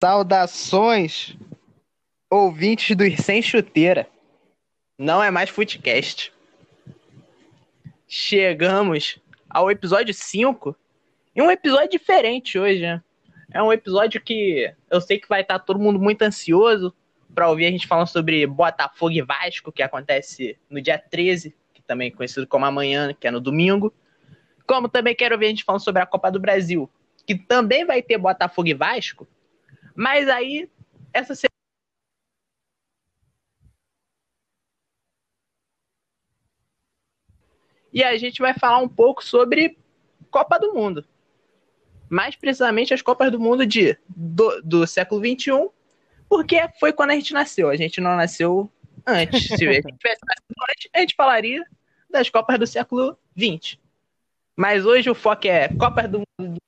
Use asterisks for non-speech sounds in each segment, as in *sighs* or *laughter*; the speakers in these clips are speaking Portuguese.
Saudações, ouvintes dos Sem Chuteira. Não é mais Footcast. Chegamos ao episódio 5 e um episódio diferente hoje, né? É um episódio que eu sei que vai estar todo mundo muito ansioso para ouvir a gente falando sobre Botafogo e Vasco, que acontece no dia 13, que também é conhecido como amanhã, que é no domingo. Como também quero ouvir a gente falando sobre a Copa do Brasil, que também vai ter Botafogo e Vasco, mas aí essa semana E a gente vai falar um pouco sobre Copa do Mundo. Mais precisamente as Copas do Mundo de, do, do século XXI, porque foi quando a gente nasceu. A gente não nasceu antes. Se a gente tivesse nascido antes, a gente falaria das Copas do século XX. Mas hoje o foco é Copas do Mundo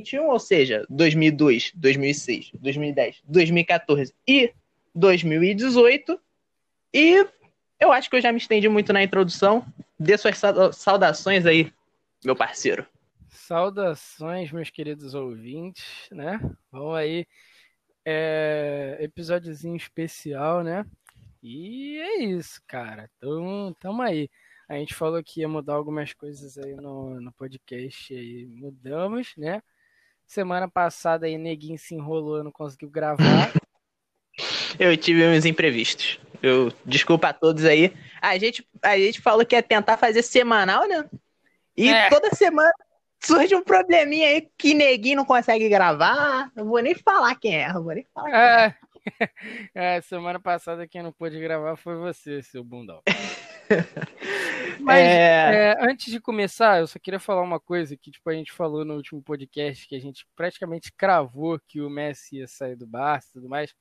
2021, ou seja, 2002, 2006, 2010, 2014 e 2018. E eu acho que eu já me estendi muito na introdução. Dê suas saudações aí, meu parceiro. Saudações, meus queridos ouvintes, né? Vamos aí. É, episódiozinho especial, né? E é isso, cara. Então, tamo aí. A gente falou que ia mudar algumas coisas aí no, no podcast e mudamos, né? Semana passada aí, neguinho se enrolou, não conseguiu gravar. *laughs* Eu tive uns imprevistos. Eu desculpa a todos aí. A gente, a gente falou que ia tentar fazer semanal, né? E é. toda semana surge um probleminha aí que neguinho não consegue gravar. Não vou nem falar quem é, não vou nem falar é. é. *laughs* é. semana passada quem não pôde gravar foi você, seu bundão. *laughs* *laughs* Mas é... É, antes de começar, eu só queria falar uma coisa que tipo, a gente falou no último podcast, que a gente praticamente cravou que o Messi ia sair do Barça e tudo mais.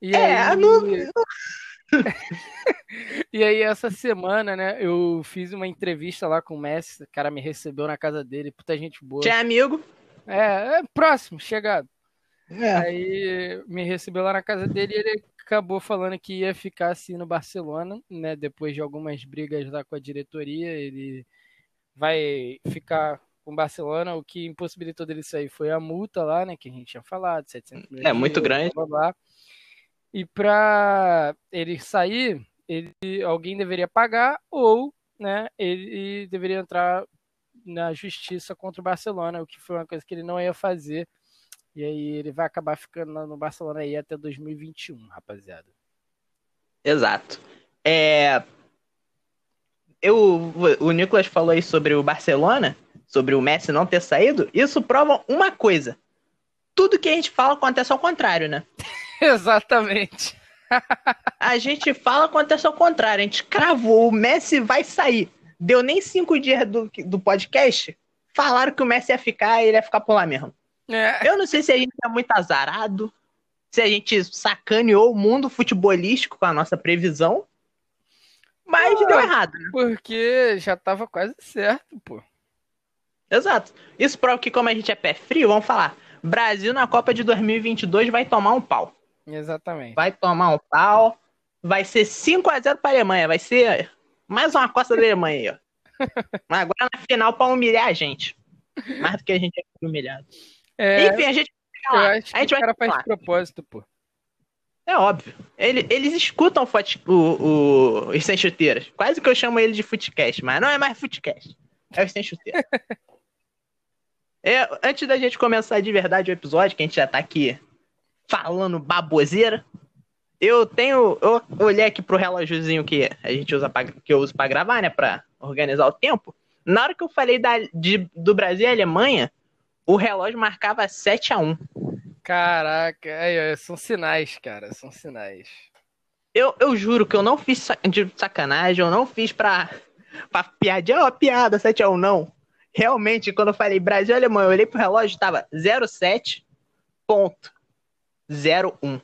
E é, aí... não... *laughs* e aí, essa semana, né, eu fiz uma entrevista lá com o Messi, o cara me recebeu na casa dele, puta gente boa. Já é amigo? É, é próximo, chegado. É. Aí me recebeu lá na casa dele e ele acabou falando que ia ficar assim no Barcelona, né? Depois de algumas brigas lá com a diretoria, ele vai ficar com o Barcelona. O que impossibilitou dele sair foi a multa lá, né? Que a gente tinha falado, 700 milhões. É muito grande. Blá, blá. E para ele sair, ele, alguém deveria pagar ou, né? Ele deveria entrar na justiça contra o Barcelona, o que foi uma coisa que ele não ia fazer e aí ele vai acabar ficando no Barcelona aí até 2021, rapaziada. Exato. É... Eu, o Nicolas falou aí sobre o Barcelona, sobre o Messi não ter saído. Isso prova uma coisa. Tudo que a gente fala acontece ao contrário, né? *laughs* Exatamente. *laughs* a gente fala acontece ao contrário. A gente cravou, o Messi vai sair. Deu nem cinco dias do, do podcast. Falaram que o Messi ia ficar e ele ia ficar por lá mesmo. É. Eu não sei se a gente é muito azarado, se a gente sacaneou o mundo futebolístico com a nossa previsão, mas ah, deu errado, né? Porque já tava quase certo, pô. Exato. Isso prova que, como a gente é pé frio, vamos falar. Brasil na Copa de 2022 vai tomar um pau. Exatamente. Vai tomar um pau. Vai ser 5 a 0 para a Alemanha. Vai ser mais uma costa da Alemanha aí, ó. *laughs* Agora na final para humilhar a gente. Mais do que a gente é humilhado. É, Enfim, a gente vai lá. a gente vai o cara faz de propósito, pô. É óbvio. Ele, eles escutam o, o, os sem chuteiras. Quase que eu chamo ele de footcast, mas não é mais footcast. É os sem chuteiras. *laughs* é, antes da gente começar de verdade o episódio, que a gente já tá aqui falando baboseira, eu tenho. Eu olhei aqui pro relógiozinho que a gente usa pra, que eu uso pra gravar, né? Pra organizar o tempo. Na hora que eu falei da, de, do Brasil e Alemanha, o relógio marcava 7 a 1 Caraca, são sinais, cara, são sinais. Eu, eu juro que eu não fiz de sacanagem, eu não fiz pra, pra piadinha, ó, piada, 7 a 1 não. Realmente, quando eu falei Brasil e Alemanha, eu olhei pro relógio, tava 07.01.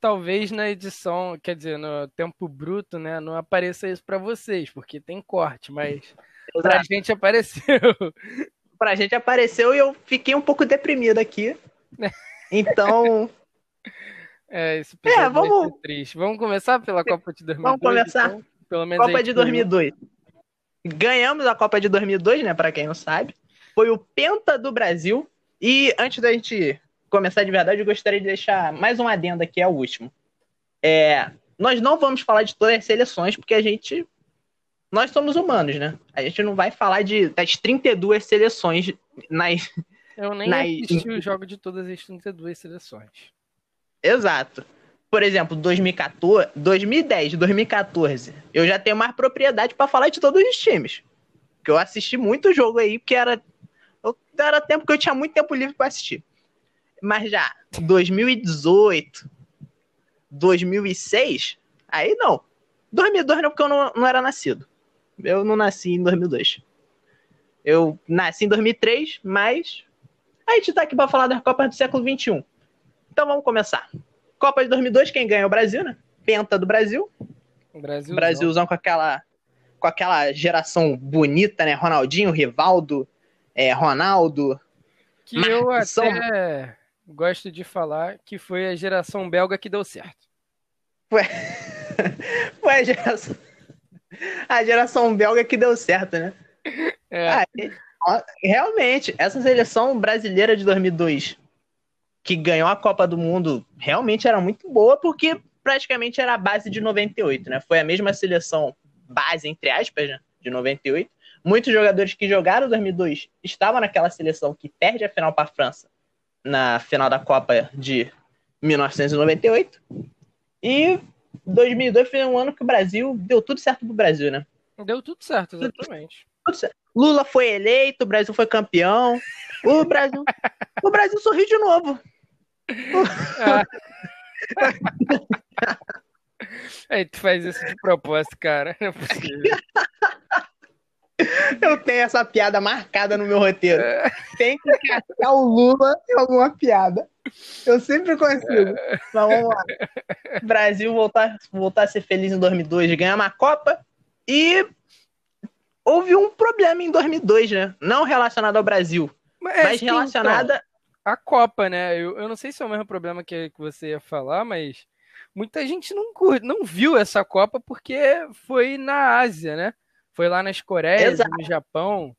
Talvez na edição, quer dizer, no tempo bruto, né, não apareça isso para vocês, porque tem corte, mas pra gente apareceu pra gente apareceu e eu fiquei um pouco deprimido aqui. *laughs* Então. É, esse é, vamos... triste. Vamos começar pela Copa de 2002? Vamos começar. Então, pelo menos Copa de 2002. Ganhamos a Copa de 2002, né? Pra quem não sabe. Foi o Penta do Brasil. E antes da gente começar de verdade, eu gostaria de deixar mais um adendo aqui, é o último. É, nós não vamos falar de todas as seleções, porque a gente. Nós somos humanos, né? A gente não vai falar de, das 32 seleções nas. Eu nem nas... assisti o jogo de todas as 32 seleções. Exato. Por exemplo, 2014, 2010, 2014, eu já tenho mais propriedade para falar de todos os times. Porque eu assisti muito jogo aí, porque era, eu, era tempo que eu tinha muito tempo livre para assistir. Mas já 2018, 2006, aí não. 2002 não, porque eu não, não era nascido. Eu não nasci em 2002. Eu nasci em 2003, mas a gente tá aqui para falar das Copas do século 21. Então vamos começar. Copa de 2002, quem ganha é o Brasil, né? Penta do Brasil. Brasil. Brasilzão com aquela com aquela geração bonita, né? Ronaldinho, Rivaldo, é, Ronaldo. Que eu até são... gosto de falar que foi a geração belga que deu certo. Foi, *laughs* foi a geração *laughs* a geração belga que deu certo, né? É. Ah, realmente, essa seleção brasileira de 2002 que ganhou a Copa do Mundo realmente era muito boa, porque praticamente era a base de 98, né? Foi a mesma seleção base, entre aspas, né? de 98. Muitos jogadores que jogaram 2002 estavam naquela seleção que perde a final para a França na final da Copa de 1998. E 2002 foi um ano que o Brasil deu tudo certo pro Brasil, né? Deu tudo certo, exatamente. Tudo certo. Lula foi eleito, o Brasil foi campeão. O Brasil, o Brasil sorriu de novo. *laughs* Aí tu faz isso de propósito, cara. Não é possível. Eu tenho essa piada marcada no meu roteiro. Tem que cascar o Lula em alguma piada. Eu sempre consigo. Mas vamos lá. Brasil voltar, voltar a ser feliz em 2002, ganhar uma Copa. E houve um problema em 2002, né? Não relacionado ao Brasil, mas, mas relacionada então, a Copa, né? Eu, eu não sei se é o mesmo problema que, que você ia falar, mas muita gente não, não viu essa Copa porque foi na Ásia, né? Foi lá nas Coreias, Exato. no Japão.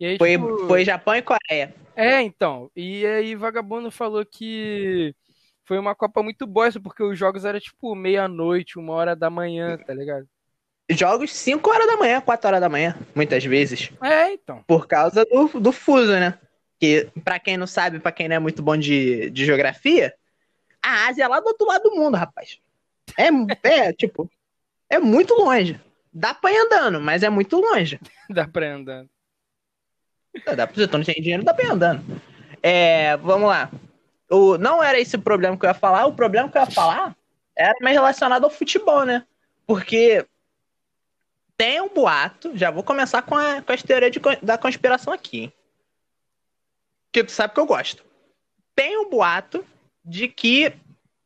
Aí, foi, tipo... foi Japão e Coreia. É, então. E aí Vagabundo falou que foi uma Copa muito boa, porque os jogos eram tipo meia-noite, uma hora da manhã, tá ligado? Jogos 5 horas da manhã, 4 horas da manhã, muitas vezes. É, então. Por causa do, do fuso, né? Que, para quem não sabe, para quem não é muito bom de, de geografia, a Ásia é lá do outro lado do mundo, rapaz. É, é *laughs* tipo, é muito longe. Dá pra ir andando, mas é muito longe. *laughs* dá pra ir andando. Dá pra você não tem dinheiro, dá pra ir andando. É, vamos lá. O, não era esse o problema que eu ia falar, o problema que eu ia falar era mais relacionado ao futebol, né? Porque tem um boato, já vou começar com, a, com as teorias de, da conspiração aqui. Que tu sabe que eu gosto. Tem um boato de que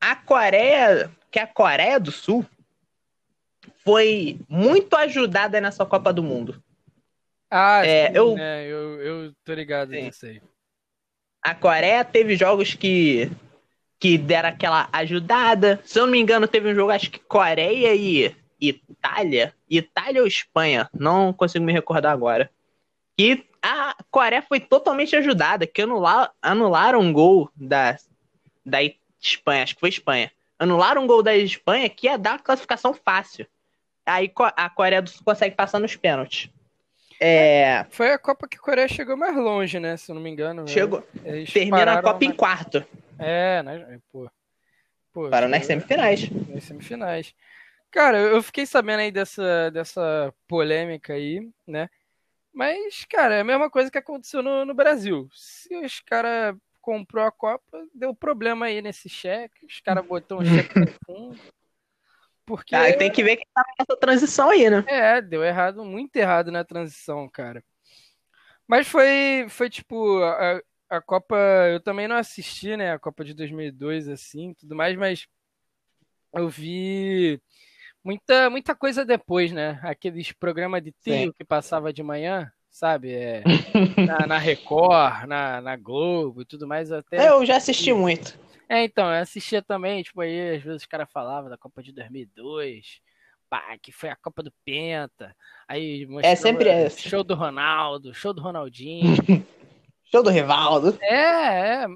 a Coreia, que a Coreia do Sul foi muito ajudada nessa Copa do Mundo. Ah, é, sim, eu, né? eu, eu tô ligado nisso aí. A Coreia teve jogos que que deram aquela ajudada. Se eu não me engano, teve um jogo, acho que Coreia e Itália. Itália ou Espanha, não consigo me recordar agora. Que a Coreia foi totalmente ajudada, que anular, anularam um gol da, da Espanha, acho que foi Espanha. Anularam um gol da Espanha que ia dar classificação fácil. Aí a Coreia do Sul consegue passar nos pênaltis. É... Foi a Copa que a Coreia chegou mais longe, né? Se eu não me engano. Chegou. Termina a Copa na... em quarto. É, né? Pô. Pô Para nas semifinais. Nas semifinais. Cara, eu fiquei sabendo aí dessa, dessa polêmica aí, né? Mas, cara, é a mesma coisa que aconteceu no, no Brasil. Se os caras comprou a Copa, deu problema aí nesse cheque, os caras botou um cheque *laughs* no fundo. Porque. Ah, tem que ver que tá nessa transição aí, né? É, deu errado, muito errado na transição, cara. Mas foi, foi tipo, a, a Copa, eu também não assisti, né, a Copa de 2002, assim, tudo mais, mas eu vi muita, muita coisa depois, né? Aqueles programas de trio que passava de manhã, sabe? É, na, na, Record, na, na Globo e tudo mais. Até... Eu já assisti muito. É, então, eu assistia também, tipo, aí às vezes os caras falavam da Copa de 2002, pá, que foi a Copa do Penta, aí é sempre esse. show do Ronaldo, show do Ronaldinho. *laughs* show do Rivaldo. É, é.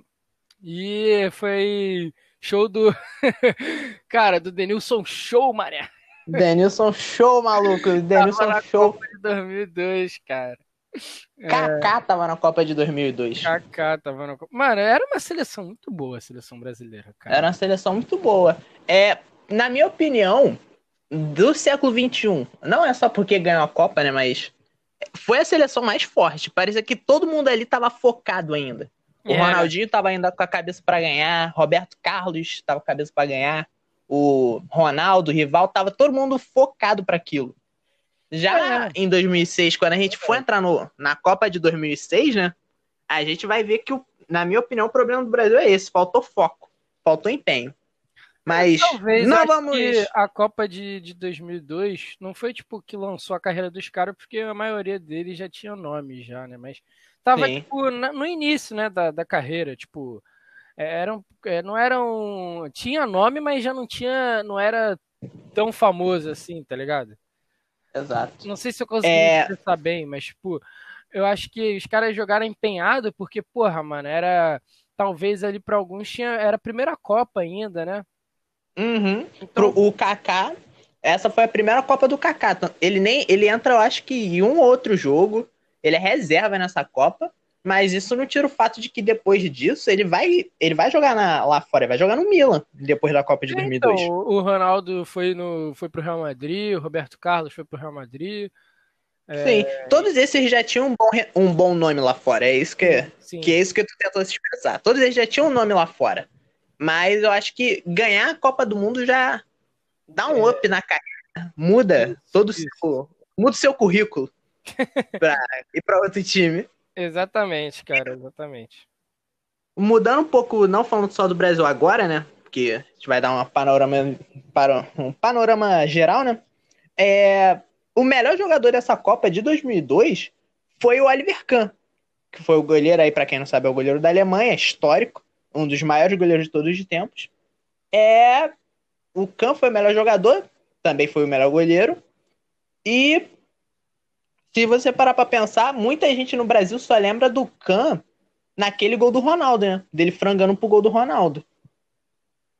E foi show do. *laughs* Cara, do Denilson Show, mané. Denilson Show, maluco. *laughs* Denilson Show. Copa de 2002, cara. Kaká é... tava na Copa de 2002. Kaká tava na Copa. Mano, era uma seleção muito boa, a seleção brasileira, cara. Era uma seleção muito boa. É, na minha opinião, do século XXI, não é só porque ganhou a Copa, né, mas foi a seleção mais forte. Parecia que todo mundo ali tava focado ainda. O é. Ronaldinho tava ainda com a cabeça para ganhar, Roberto Carlos tava com a cabeça para ganhar, o Ronaldo, o rival, tava todo mundo focado para aquilo. Já é. em 2006, quando a gente for entrar no, na Copa de 2006, né? A gente vai ver que, na minha opinião, o problema do Brasil é esse: faltou foco, faltou empenho. Mas Talvez, não vamos. a Copa de, de 2002 não foi tipo que lançou a carreira dos caras, porque a maioria deles já tinha nome já, né? Mas tava tipo, no início, né, da, da carreira, tipo, é, eram, é, não eram, tinha nome, mas já não tinha, não era tão famoso assim, tá ligado? Exato. Não sei se eu consegui é... expressar bem, mas, tipo, eu acho que os caras jogaram empenhado porque, porra, mano, era. Talvez ali para alguns tinha. Era a primeira Copa ainda, né? Uhum. Então... Pro, o Kaká, essa foi a primeira Copa do Kaká. Então, ele nem. Ele entra, eu acho que em um outro jogo. Ele é reserva nessa Copa. Mas isso não tira o fato de que depois disso ele vai, ele vai jogar na, lá fora, ele vai jogar no Milan depois da Copa de 2002. Então, o Ronaldo foi no foi pro Real Madrid, o Roberto Carlos foi pro Real Madrid. É... Sim, todos esses já tinham um bom, um bom nome lá fora. É isso que, Sim. que é isso que tu tentou se expressar. Todos eles já tinham um nome lá fora. Mas eu acho que ganhar a Copa do Mundo já dá um é... up na carreira. Muda isso, todo isso. o seu, muda o seu currículo *laughs* para ir para outro time. Exatamente, cara, exatamente. Mudando um pouco, não falando só do Brasil agora, né? Porque a gente vai dar uma panorama, um panorama geral, né? É, o melhor jogador dessa Copa de 2002 foi o Oliver Kahn, que foi o goleiro aí, para quem não sabe, é o goleiro da Alemanha, histórico, um dos maiores goleiros de todos os tempos. É, o Kahn foi o melhor jogador, também foi o melhor goleiro. E se você parar pra pensar, muita gente no Brasil só lembra do Kahn naquele gol do Ronaldo, né? Dele frangando pro gol do Ronaldo.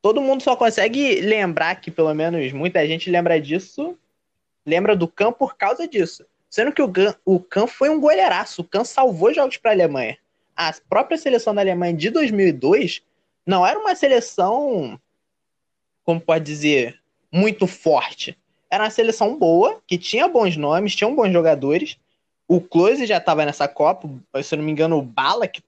Todo mundo só consegue lembrar que, pelo menos, muita gente lembra disso, lembra do Kahn por causa disso. Sendo que o, o Kahn foi um goleiraço. O Kahn salvou jogos para a Alemanha. A própria seleção da Alemanha de 2002 não era uma seleção, como pode dizer, muito forte era uma seleção boa, que tinha bons nomes, tinha bons jogadores. O Close já estava nessa Copa, se eu não me engano, o Bala, que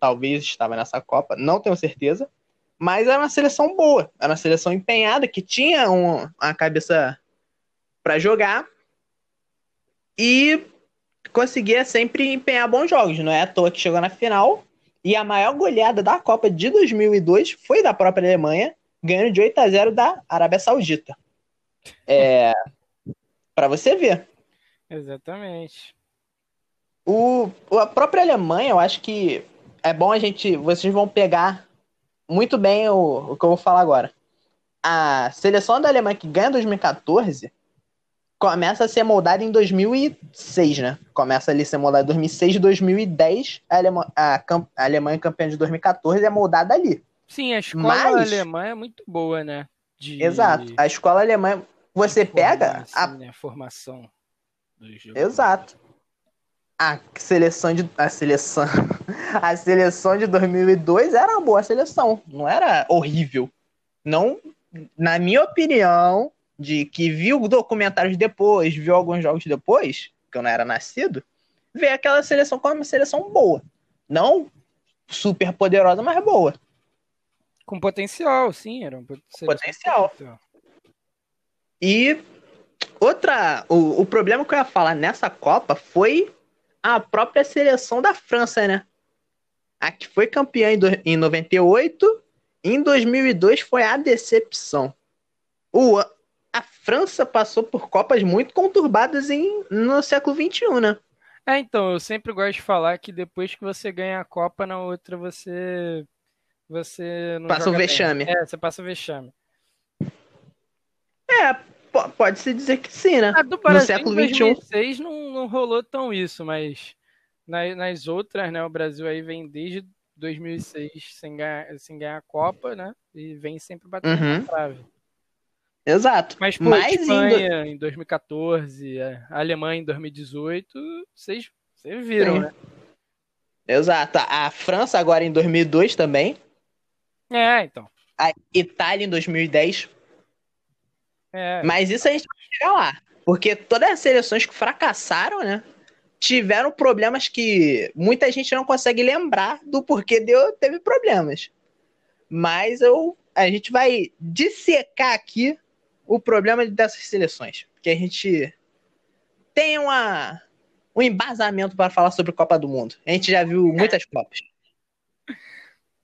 talvez estava nessa Copa, não tenho certeza. Mas era uma seleção boa, era uma seleção empenhada, que tinha um, uma cabeça para jogar e conseguia sempre empenhar bons jogos. Não é à toa que chegou na final. E a maior goleada da Copa de 2002 foi da própria Alemanha, ganhando de 8 a 0 da Arábia Saudita. É, para você ver. Exatamente. O, a própria Alemanha, eu acho que é bom a gente. Vocês vão pegar muito bem o, o que eu vou falar agora. A seleção da Alemanha que ganha 2014 começa a ser moldada em 2006, né? Começa ali a ser moldada em 2006, 2010. A, Alema, a, a Alemanha campeã de 2014 é moldada ali. Sim, a escola Mas... alemã é muito boa, né? De... Exato. A escola alemã você pega a... Né, a formação do jogo. Exato. A seleção de a seleção *laughs* a seleção de 2002 era uma boa seleção, não era horrível. Não, na minha opinião, de que viu documentários depois, viu alguns jogos depois, que eu não era nascido, vê aquela seleção como uma seleção boa. Não super poderosa, mas boa. Com potencial, sim, era um potencial. potencial. E outra, o, o problema que eu ia falar nessa Copa foi a própria seleção da França, né? A que foi campeã em, do, em 98, em 2002 foi a decepção. O, a França passou por Copas muito conturbadas em, no século XXI, né? É, então, eu sempre gosto de falar que depois que você ganha a Copa, na outra você. Você. Passa o vexame. Bem. É, você passa o vexame. É, pode-se dizer que sim, né? A do Brasil, no século XXI. 2006 não, não rolou tão isso, mas nas, nas outras, né? O Brasil aí vem desde 2006 sem ganhar, sem ganhar a Copa, né? E vem sempre batendo uhum. na trave. Exato. Mas, pô, Mas Espanha indo... em 2014, a Alemanha em 2018, vocês, vocês viram, Sim. né? Exato. A França agora em 2002 também. É, então. A Itália em 2010. É. Mas isso a gente vai chegar lá. Porque todas as seleções que fracassaram, né? Tiveram problemas que muita gente não consegue lembrar do porquê deu, teve problemas. Mas eu, a gente vai dissecar aqui o problema dessas seleções. Que a gente tem uma, um embasamento para falar sobre Copa do Mundo. A gente já viu muitas Copas. *laughs*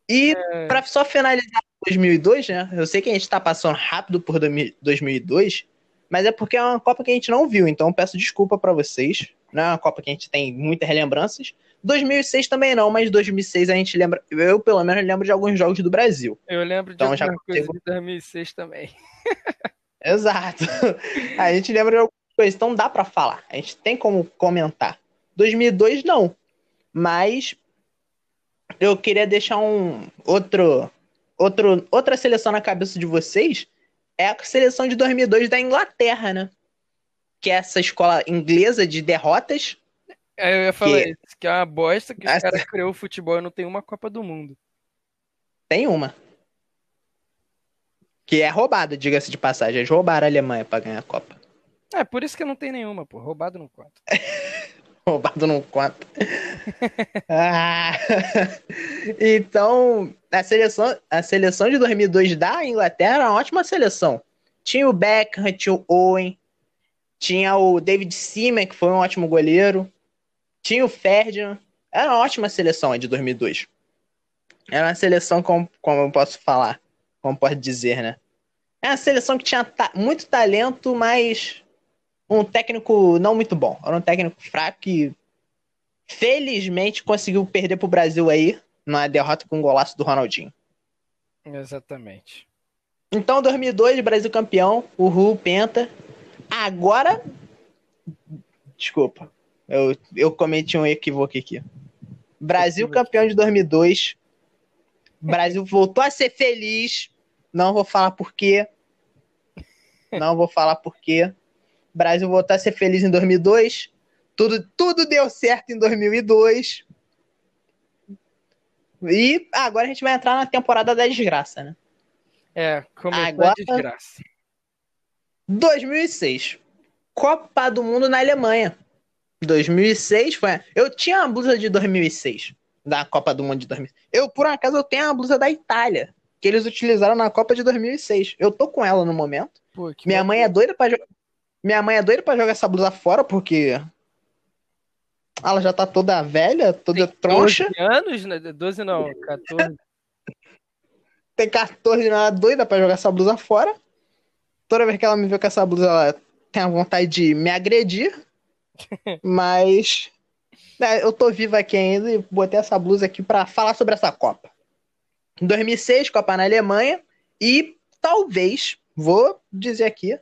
E é... para só finalizar 2002, né? Eu sei que a gente está passando rápido por 2002, mas é porque é uma Copa que a gente não viu, então peço desculpa para vocês. Não é uma Copa que a gente tem muitas lembranças. 2006 também não, mas 2006 a gente lembra. Eu, pelo menos, lembro de alguns jogos do Brasil. Eu lembro de então, já coisa de 2006 também. *laughs* Exato. A gente lembra de algumas coisas, então dá para falar. A gente tem como comentar. 2002 não, mas eu queria deixar um outro, outro outra seleção na cabeça de vocês. É a seleção de 2002 da Inglaterra, né? Que é essa escola inglesa de derrotas. É, eu ia falar que... isso, que é uma bosta que os essa... caras criou o futebol e não tem uma Copa do Mundo. Tem uma. Que é roubada, diga-se de passagem. Eles roubaram a Alemanha pra ganhar a Copa. É, por isso que não tem nenhuma, pô. Roubado não conta. *laughs* *laughs* roubado não conta. *laughs* ah, *laughs* então, a seleção, a seleção de 2002 da Inglaterra era uma ótima seleção. Tinha o Beckham, tinha o Owen, tinha o David Seaman, que foi um ótimo goleiro. Tinha o Ferdinand. Era uma ótima seleção de 2002. Era uma seleção, como, como eu posso falar, como pode dizer, né? É uma seleção que tinha ta muito talento, mas um técnico não muito bom. Era um técnico fraco que felizmente conseguiu perder pro Brasil aí na derrota com o golaço do Ronaldinho. Exatamente. Então, 2002, Brasil campeão, o Ru Penta. Agora, desculpa, eu, eu cometi um equívoco aqui. Brasil campeão de 2002. Brasil *laughs* voltou a ser feliz. Não vou falar por quê. Não vou falar por quê. Brasil voltou a ser feliz em 2002. Tudo, tudo deu certo em 2002. E agora a gente vai entrar na temporada da desgraça, né? É, começou agora, a desgraça. 2006. Copa do Mundo na Alemanha. 2006 foi. Eu tinha uma blusa de 2006 da Copa do Mundo de 2006. Eu por acaso eu tenho a blusa da Itália que eles utilizaram na Copa de 2006. Eu tô com ela no momento. Pô, Minha mãe é doida para minha mãe é doida pra jogar essa blusa fora, porque ela já tá toda velha, toda Tem troncha. 12 anos, né? 12 não, 14. Tem 14 ela é doida pra jogar essa blusa fora. Toda vez que ela me vê com essa blusa, ela tem a vontade de me agredir. *laughs* Mas né, eu tô viva aqui ainda e botei essa blusa aqui para falar sobre essa Copa. Em 2006, Copa na Alemanha. E talvez, vou dizer aqui,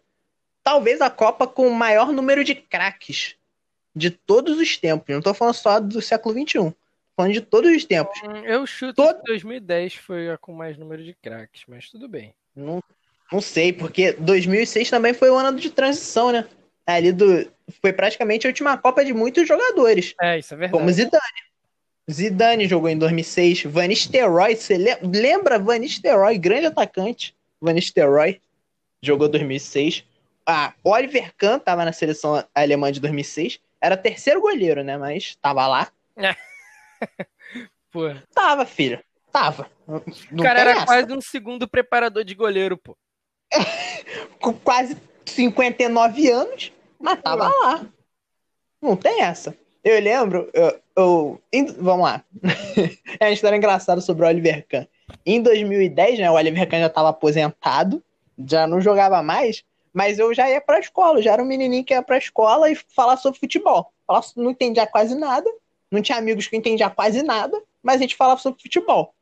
talvez a Copa com o maior número de craques de todos os tempos. Não estou falando só do século XXI. Falando de todos os tempos. Hum, eu chuto Todo... que 2010 foi a com mais número de craques, mas tudo bem. Não, não sei, porque 2006 também foi o ano de transição, né? Ali do foi praticamente a última Copa de muitos jogadores. É, isso é verdade. Como Zidane. Zidane jogou em 2006. Van Nistelrooy, você lembra Van Nistelrooy, grande atacante? Van Nistelrooy jogou 2006 ah, Oliver Kahn tava na seleção alemã de 2006. Era terceiro goleiro, né? Mas tava lá. *laughs* pô. Tava, filho. Tava. o cara era essa. quase um segundo preparador de goleiro, pô. *laughs* Com quase 59 anos, mas tava pô. lá. Não tem essa. Eu lembro, eu, eu, vamos lá. *laughs* é uma história engraçada sobre o Oliver Kahn. Em 2010, né, o Oliver Kahn já estava aposentado, já não jogava mais, mas eu já ia pra escola, já era um menininho que ia pra escola e falar sobre futebol. Falar, não entendia quase nada, não tinha amigos que entendiam quase nada, mas a gente falava sobre futebol.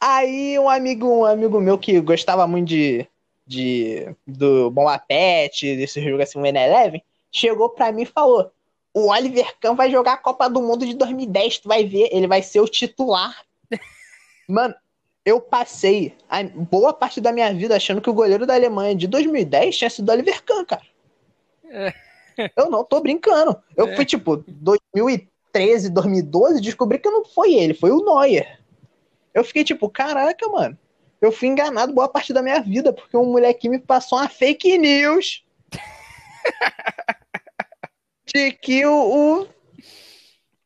Aí um amigo, um amigo meu que gostava muito de, de do Bomba Pet, desse jogo assim, o N11, chegou pra mim e falou: o Oliver Kahn vai jogar a Copa do Mundo de 2010, tu vai ver, ele vai ser o titular. *laughs* Mano, eu passei boa parte da minha vida achando que o goleiro da Alemanha de 2010 tinha sido Oliver Kahn, cara. É. Eu não tô brincando. Eu É. fui, tipo, 2013, 2012, descobri que não foi ele, foi o Neuer. Eu fiquei tipo, caraca, mano. Eu fui enganado boa parte da minha vida, porque um moleque me passou uma fake news *laughs* de que o, o,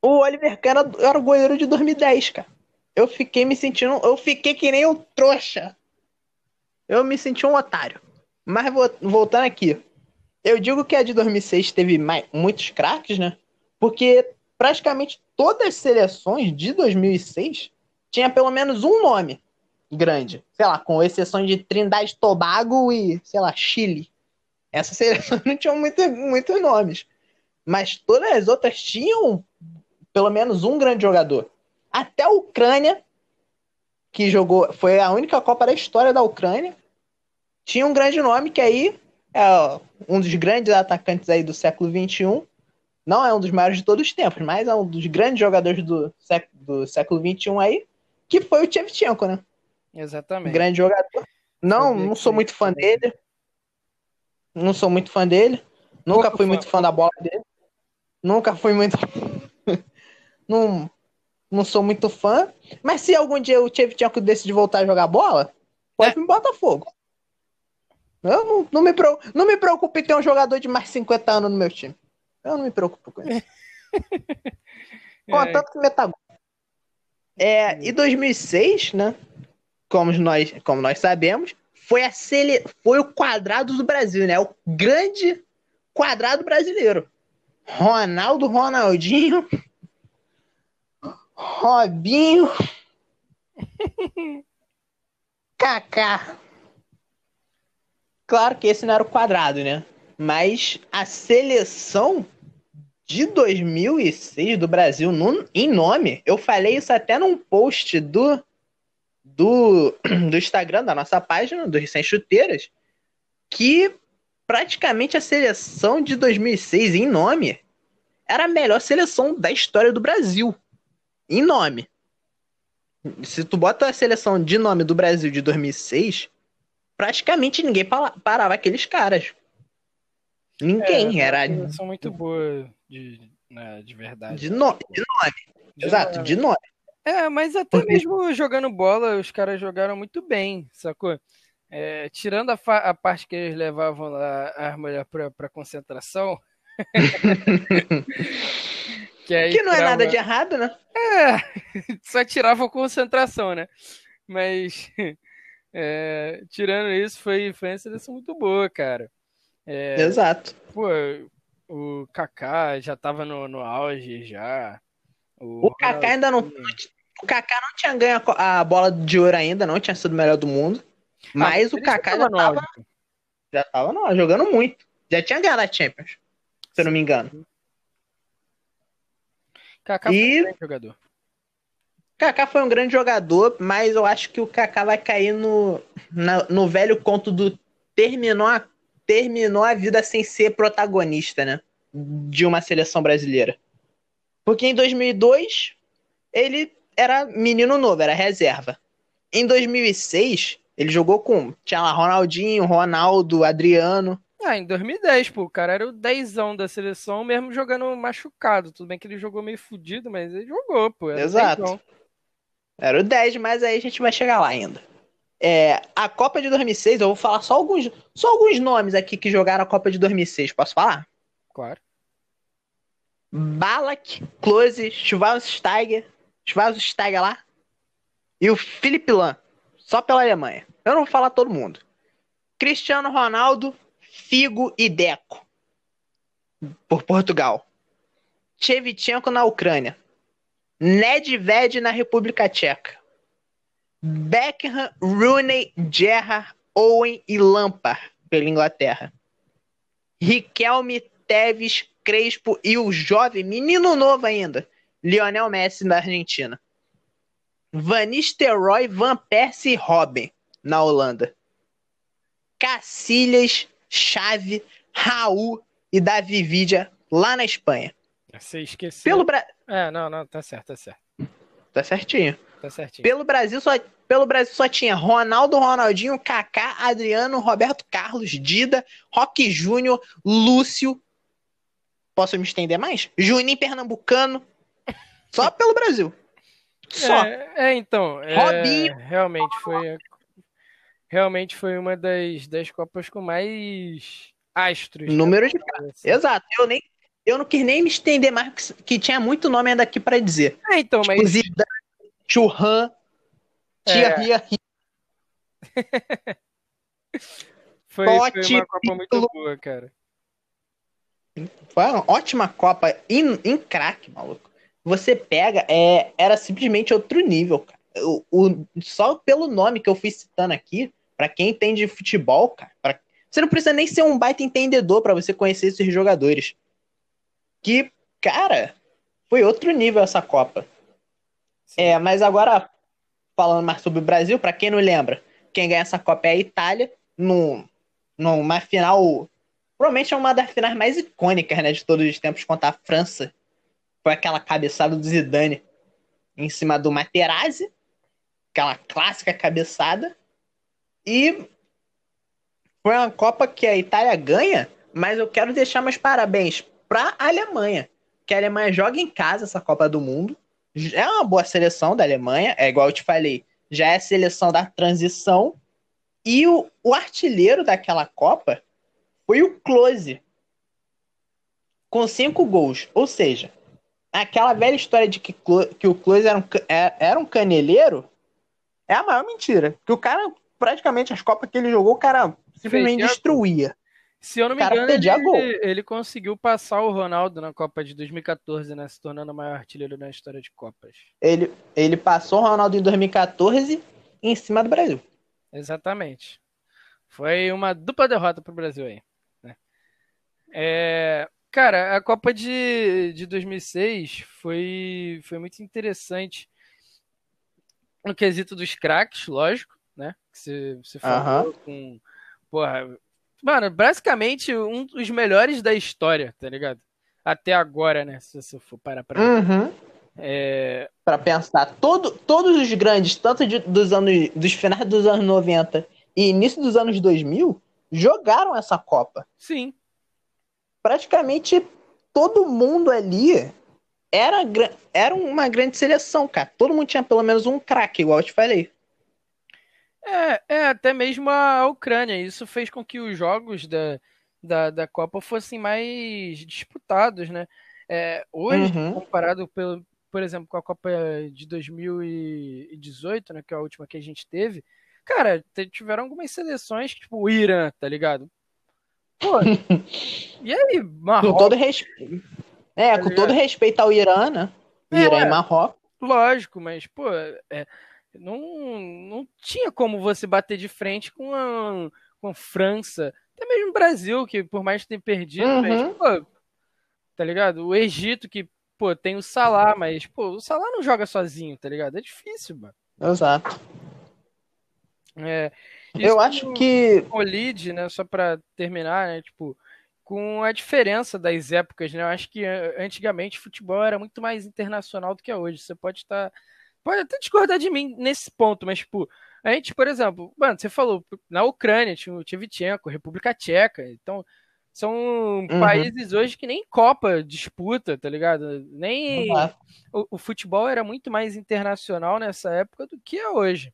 o Oliver Kahn era, era o goleiro de 2010, cara. Eu fiquei me sentindo. Eu fiquei que nem um trouxa. Eu me senti um otário. Mas vo- voltando aqui. Eu digo que a de 2006 teve mai- muitos craques, né? Porque praticamente todas as seleções de 2006 tinha pelo menos um nome grande. Sei lá, com exceção de Trindade Tobago e, sei lá, Chile. Essas seleções *laughs* não tinham muito, muitos nomes. Mas todas as outras tinham pelo menos um grande jogador. Até a Ucrânia, que jogou, foi a única Copa da história da Ucrânia, tinha um grande nome que aí é um dos grandes atacantes aí do século XXI. Não é um dos maiores de todos os tempos, mas é um dos grandes jogadores do, sé- do século XXI aí, que foi o Shevchenko, né? Um Exatamente. grande jogador. Não, não sou muito fã dele. Não sou muito fã dele. Nunca fui muito fã da bola dele. Nunca fui muito. *laughs* não, não sou muito fã. Mas se algum dia o Shevchenko decidir voltar a jogar bola, pode me botar fogo. Eu não, não, me, não me preocupo em ter um jogador de mais de 50 anos no meu time. Eu não me preocupo com isso. *laughs* Contanto que meta gol. É, e 2006, né? Como nós, como nós sabemos, foi, a sele... foi o quadrado do Brasil, né? O grande quadrado brasileiro. Ronaldo, Ronaldinho, Robinho, Kaká. Claro que esse não era o quadrado, né? Mas a seleção de 2006 do Brasil no- em nome, eu falei isso até num post do, do, do Instagram, da nossa página, do Sem Chuteiras, que praticamente a seleção de 2006 em nome era a melhor seleção da história do Brasil. Em nome. Se tu bota a seleção de nome do Brasil de 2006, praticamente ninguém parava aqueles caras. Ninguém, É, era uma seleção muito boa de, né, de verdade. de, no- de nome. De Exato, nome. de nome. É, mas até Porque- mesmo jogando bola, os caras jogaram muito bem, sacou? É, tirando a, fa- a parte que eles levavam lá as mulheres pra, pra concentração. *laughs* *laughs* que aí Que não é nada de errado, né? É, *laughs* só tirava a concentração, né? Mas *laughs* é, tirando isso, foi, foi uma seleção muito boa, cara. É, Exato. pô, o Kaká já tava no, no auge já. O Kaká ainda não. O Kaká não tinha ganho a bola de ouro ainda, não tinha sido o melhor do mundo. Mas o ele já Kaká tava já tava, já tava não, jogando muito. Já tinha ganhado a Champions, se eu não me engano. Kaká foi E- um grande jogador. Kaká foi um grande jogador, mas eu acho que o Kaká vai cair no, na- no velho conto do terminou a, terminou a vida sem ser protagonista, né? De uma seleção brasileira. Porque em 2002 ele era menino novo, era reserva. Em 2006 ele jogou com tinha lá Ronaldinho, Ronaldo, Adriano. Ah, em 2010, pô, o cara era o dezão da seleção, mesmo jogando machucado. Tudo bem que ele jogou meio fudido, mas ele jogou, pô. Era Exato. Era o 10, mas aí a gente vai chegar lá ainda. É, a Copa de 2006, eu vou falar só alguns, só alguns nomes aqui que jogaram a Copa de 2006. Posso falar? Claro. Balak, Klose, Schwarzensteiger, Schwarzensteiger lá, e o Felipe Lan, só pela Alemanha. Eu não vou falar todo mundo. Cristiano Ronaldo, Figo e Deco, por Portugal. Shevchenko na Ucrânia. Nedved na República Tcheca. Beckham, Rooney, Gerrard, Owen e Lampard pela Inglaterra. Riquelme, Tevez, Crespo e o jovem, menino novo ainda, Lionel Messi da Argentina. Van Nistelrooy, Van Persie e Robin na Holanda. Cacilhas, Chave, Raul e Davi Vidia lá na Espanha. Você esqueceu. Pelo Bra... É, não, não, tá certo, tá certo. Tá certinho. Tá certinho. Pelo Brasil só, pelo Brasil só tinha Ronaldo, Ronaldinho, Kaká, Adriano, Roberto Carlos, Dida, Roque Júnior, Lúcio. Posso me estender mais? Juninho Pernambucano. Só pelo Brasil. Só. É, é, então. é, Robinho. realmente foi. Realmente foi uma das, das Copas com mais astros. né? Número de Assim. Exato. Eu, nem, eu não quis nem me estender mais, que tinha muito nome ainda aqui pra dizer. É, então, mas. Tipo, Zidane, Churran, É. Thierry *laughs* Foi, foi uma Copa muito boa, cara. Foi uma ótima Copa em, em craque, maluco. Você pega, é, era simplesmente outro nível, cara. O, o- só pelo nome que eu fui citando aqui, pra quem entende de futebol, cara, pra- você não precisa nem ser um baita entendedor pra você conhecer esses jogadores. Que, cara, foi outro nível essa Copa. Sim. É, mas agora, falando mais sobre o Brasil, pra quem não lembra, quem ganha essa Copa é a Itália, num, numa final. Provavelmente é uma das finais mais icônicas, né, de todos os tempos, contra a França. Foi aquela cabeçada do Zidane em cima do Materazzi, aquela clássica cabeçada. E foi uma Copa que a Itália ganha, mas eu quero deixar meus parabéns pra Alemanha, que a Alemanha joga em casa essa Copa do Mundo. É uma boa seleção da Alemanha, é igual eu te falei, já é a seleção da transição. E o, o artilheiro daquela Copa foi o Close, com cinco gols. Ou seja, aquela velha história de que, que o Close era um, é- era um caneleiro é a maior mentira. Que o cara, praticamente, as Copas que ele jogou, o cara simplesmente destruía. Se eu não me engano, ele, ele conseguiu passar o Ronaldo na Copa de 2014, né? Se tornando o maior artilheiro na história de Copas. Ele, ele passou o Ronaldo em 2014 em cima do Brasil. Exatamente. Foi uma dupla derrota pro Brasil aí. né? É, cara, a Copa de, de 2006 foi, foi muito interessante no quesito dos craques, lógico, né? Que você, você falou com. Porra, mano, basicamente um dos melhores da história, tá ligado? Até agora, né? Se você for parar pra. Uhum. É, Pra pensar, todo, todos os grandes, tanto de- dos anos dos finais dos anos 90 e início dos anos 2000, jogaram essa Copa. sim, Praticamente todo mundo ali era, era uma grande seleção, cara. Todo mundo tinha pelo menos um craque, igual eu te falei. É, é, até mesmo a Ucrânia. Isso fez com que os jogos da, da, da Copa fossem mais disputados, né? É, hoje, Uhum. comparado, pelo, por exemplo, com a Copa de 2018, né, que é a última que a gente teve, cara, tiveram algumas seleções, tipo o Irã, tá ligado? Pô, *laughs* e aí, Com Marrocos, todo respeito. É, Tá com todo respeito ao Irã, né? É, Irã ué. e Marrocos. lógico, mas, pô, é, não, não tinha como você bater de frente com a, com a França, até mesmo o Brasil, que por mais que tenha perdido, mas, Uhum. pô, tá ligado? O Egito, que, pô, tem o Salah, mas, pô, o Salah não joga sozinho, tá ligado? É difícil, mano. Exato. É, Eu acho que. colide, né, só pra terminar, né, tipo, com a diferença das épocas, né? Eu acho que eh, antigamente futebol era muito mais internacional do que é hoje. Você pode estar pode até discordar de mim nesse ponto, mas tipo, a gente, por exemplo, mano, você falou, na Ucrânia tinha o Tchevchenko, República Tcheca, então são países hoje que nem Copa disputa, tá ligado? Nem o, o futebol era muito mais internacional nessa época do que é hoje.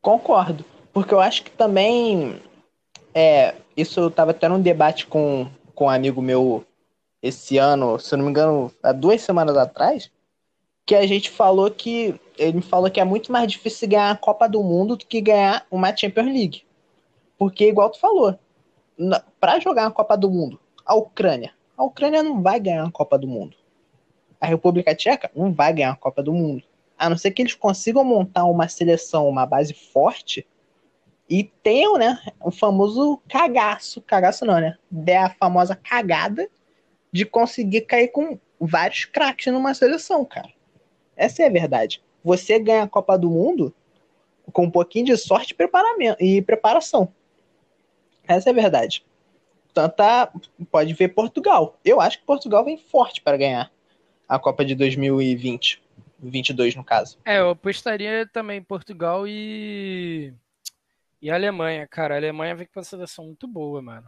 Concordo. Porque eu acho que também. É, isso eu tava tendo um debate com, com um amigo meu esse ano, se eu não me engano, há duas semanas atrás, que a gente falou que. Ele me falou que é muito mais difícil ganhar a Copa do Mundo do que ganhar uma Champions League. Porque, igual tu falou, pra jogar a Copa do Mundo, a Ucrânia. A Ucrânia não vai ganhar a Copa do Mundo. A República Tcheca não vai ganhar a Copa do Mundo. A não ser que eles consigam montar uma seleção, uma base forte e tenham, né, o famoso cagaço. Cagaço não, né? Der a famosa cagada de conseguir cair com vários craques numa seleção, cara. Essa é a verdade. Você ganha a Copa do Mundo com um pouquinho de sorte e preparamento- e preparação. Essa é a verdade. Tanto a- pode ver Portugal. Eu acho que Portugal vem forte para ganhar a Copa de 2020. 22 no caso. É, eu apostaria também Portugal e. E Alemanha, cara. A Alemanha vem com uma seleção muito boa, mano.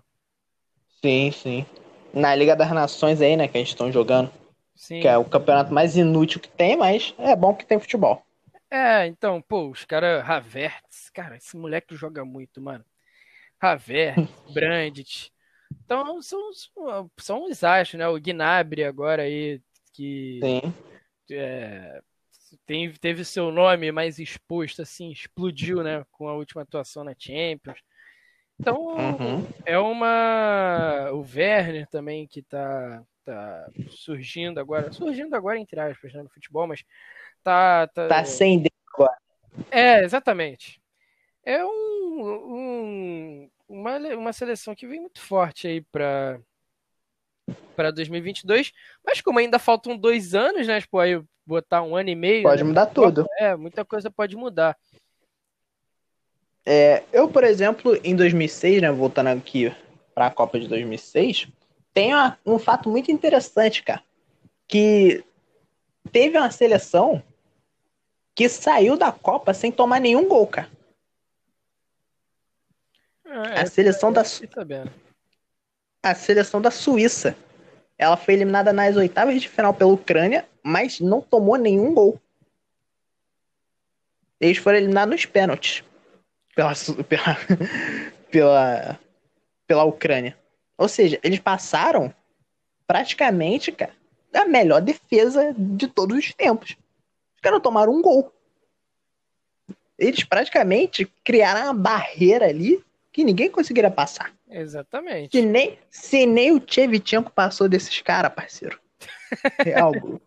Sim, sim. Na Liga das Nações aí, né, que a gente estão jogando. Sim. Que é o campeonato mais inútil que tem, mas é bom que tem futebol. É, então, pô, os caras. Havertz, cara, esse moleque joga muito, mano. Havertz, *laughs* Brandt. Então, são, são, os astros, né? O Gnabry agora aí, que é, tem, teve seu nome mais exposto, assim, explodiu, né? Com a última atuação na Champions. Então, Uhum. é uma. O Werner também, que tá, tá surgindo agora. Surgindo agora, entre aspas, né, no futebol, mas tá. Tá, Tá sem dedo agora. É, exatamente. É um, um- uma, uma seleção que vem muito forte aí para para 2022, mas como ainda faltam dois anos, né? Tipo, aí botar um ano e meio, Pode né, mudar tudo. é, muita coisa pode mudar. É, eu, por exemplo, em 2006, né, voltando aqui para a Copa de 2006, tem uma- um fato muito interessante, cara, que teve uma seleção que saiu da Copa sem tomar nenhum gol, cara. É, A seleção da fiquei sabendo. a seleção da Suíça. Ela foi eliminada nas oitavas de final pela Ucrânia, mas não tomou nenhum gol. Eles foram eliminados nos pênaltis pela, *laughs* pela, pela Ucrânia. Ou seja, eles passaram praticamente, cara, a melhor defesa de todos os tempos. Os caras tomaram um gol. Eles praticamente criaram uma barreira ali que ninguém conseguiria passar. Exatamente. Se nem, se nem o Tchevchenko passou desses caras, parceiro. Real, bro.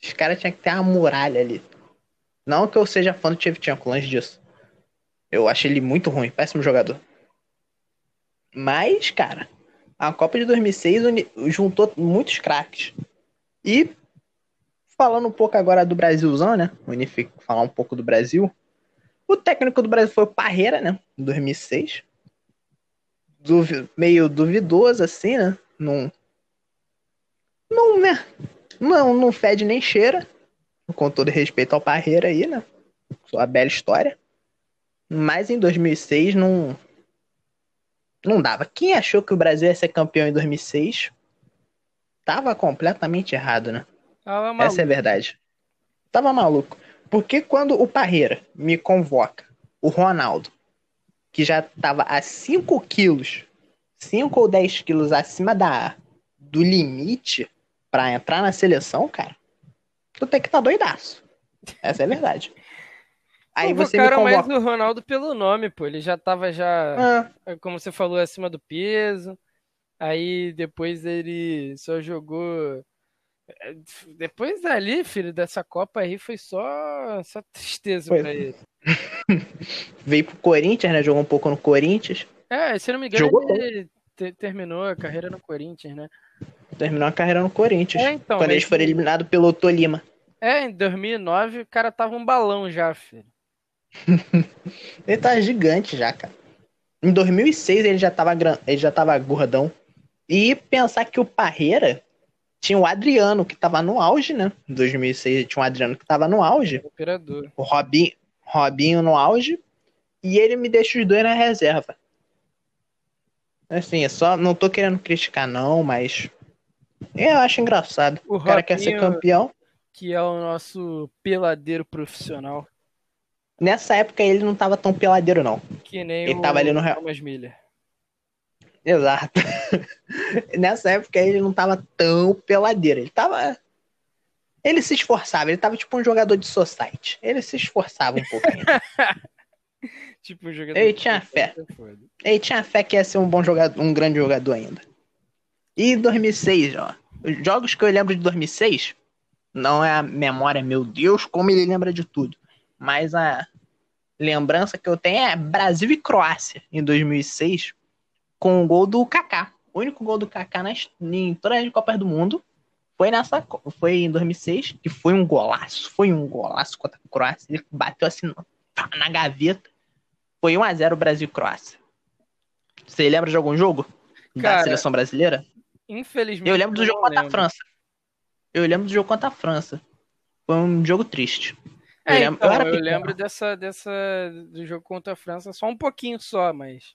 Os caras tinham que ter uma muralha ali. Não que eu seja fã do Tchevchenko, longe disso. Eu acho ele muito ruim, péssimo jogador. Mas, cara, a Copa de 2006 uni- juntou muitos craques. E, falando um pouco agora do Brasilzão, né? Unific, falar um pouco do Brasil. O técnico do Brasil foi o Parreira, né? Em 2006 duvi- meio duvidoso, assim, né? Não. Não, né? Não, não fede nem cheira. Com todo respeito ao Parreira aí, né? Sua bela história. Mas em 2006 não. Não dava. Quem achou que o Brasil ia ser campeão em 2006 tava completamente errado, né? Tava Essa é a verdade. Tava maluco. Porque quando o Parreira me convoca o Ronaldo, que já tava a 5 quilos, 5 ou 10 quilos acima da, do limite pra entrar na seleção, cara, tu tem que estar tá doidaço. Essa é a verdade. Aí você me mais convoca. o Ronaldo pelo nome, pô. Ele já tava já, Ah, como você falou, acima do peso. Aí depois ele só jogou. Depois dali, filho, dessa Copa aí foi só, só tristeza Foi. pra ele. *laughs* veio pro Corinthians, né? Jogou um pouco no Corinthians. É, se não me engano, Jogou ele te- terminou a carreira no Corinthians, né? Terminou a carreira no Corinthians. É, então, quando eles foram eliminados pelo Tolima. É, em 2009 o cara tava um balão já, filho. *laughs* Ele tá gigante já, cara. Em 2006 ele já tava, gran... ele já tava gordão. E pensar que o Parreira tinha o Adriano, que tava no auge, né? Em 2006 tinha o Adriano que tava no auge. Operador. O Robinho, Robinho no auge. E ele me deixa os dois na reserva. Assim, é só. Não tô querendo criticar, não, mas. Eu acho engraçado. O O cara quer ser Robinho- campeão. Que é o nosso peladeiro profissional. Nessa época ele não tava tão peladeiro, não. Que nem Ele o tava ali no Real- Thomas Miller. Exato. *laughs* Nessa época ele não tava tão peladeiro. Ele tava. Ele se esforçava. Ele tava tipo um jogador de society. Ele se esforçava um pouco ainda. *laughs* Tipo, um jogador. Ele tinha fé. Foda. Ele tinha fé que ia ser um bom jogador, um grande jogador ainda. E 2006, ó. Os jogos que eu lembro de 2006 não é a memória, meu Deus, como ele lembra de tudo. Mas a lembrança que eu tenho é Brasil e Croácia em 2006 com o gol do Kaká. O único gol do Kaká nas, em todas as Copas do Mundo foi nessa foi em 2006, que foi um golaço, foi um golaço contra a Croácia. Ele bateu assim na gaveta. Foi 1 a 0 Brasil e Croácia. Você lembra de algum jogo da Cara, seleção brasileira? Infelizmente. Eu lembro do jogo contra a. França. Eu lembro do jogo contra a França. Foi um jogo triste. É, Eu lembro- então, eu lembro dessa, dessa do jogo contra a França só um pouquinho só, mas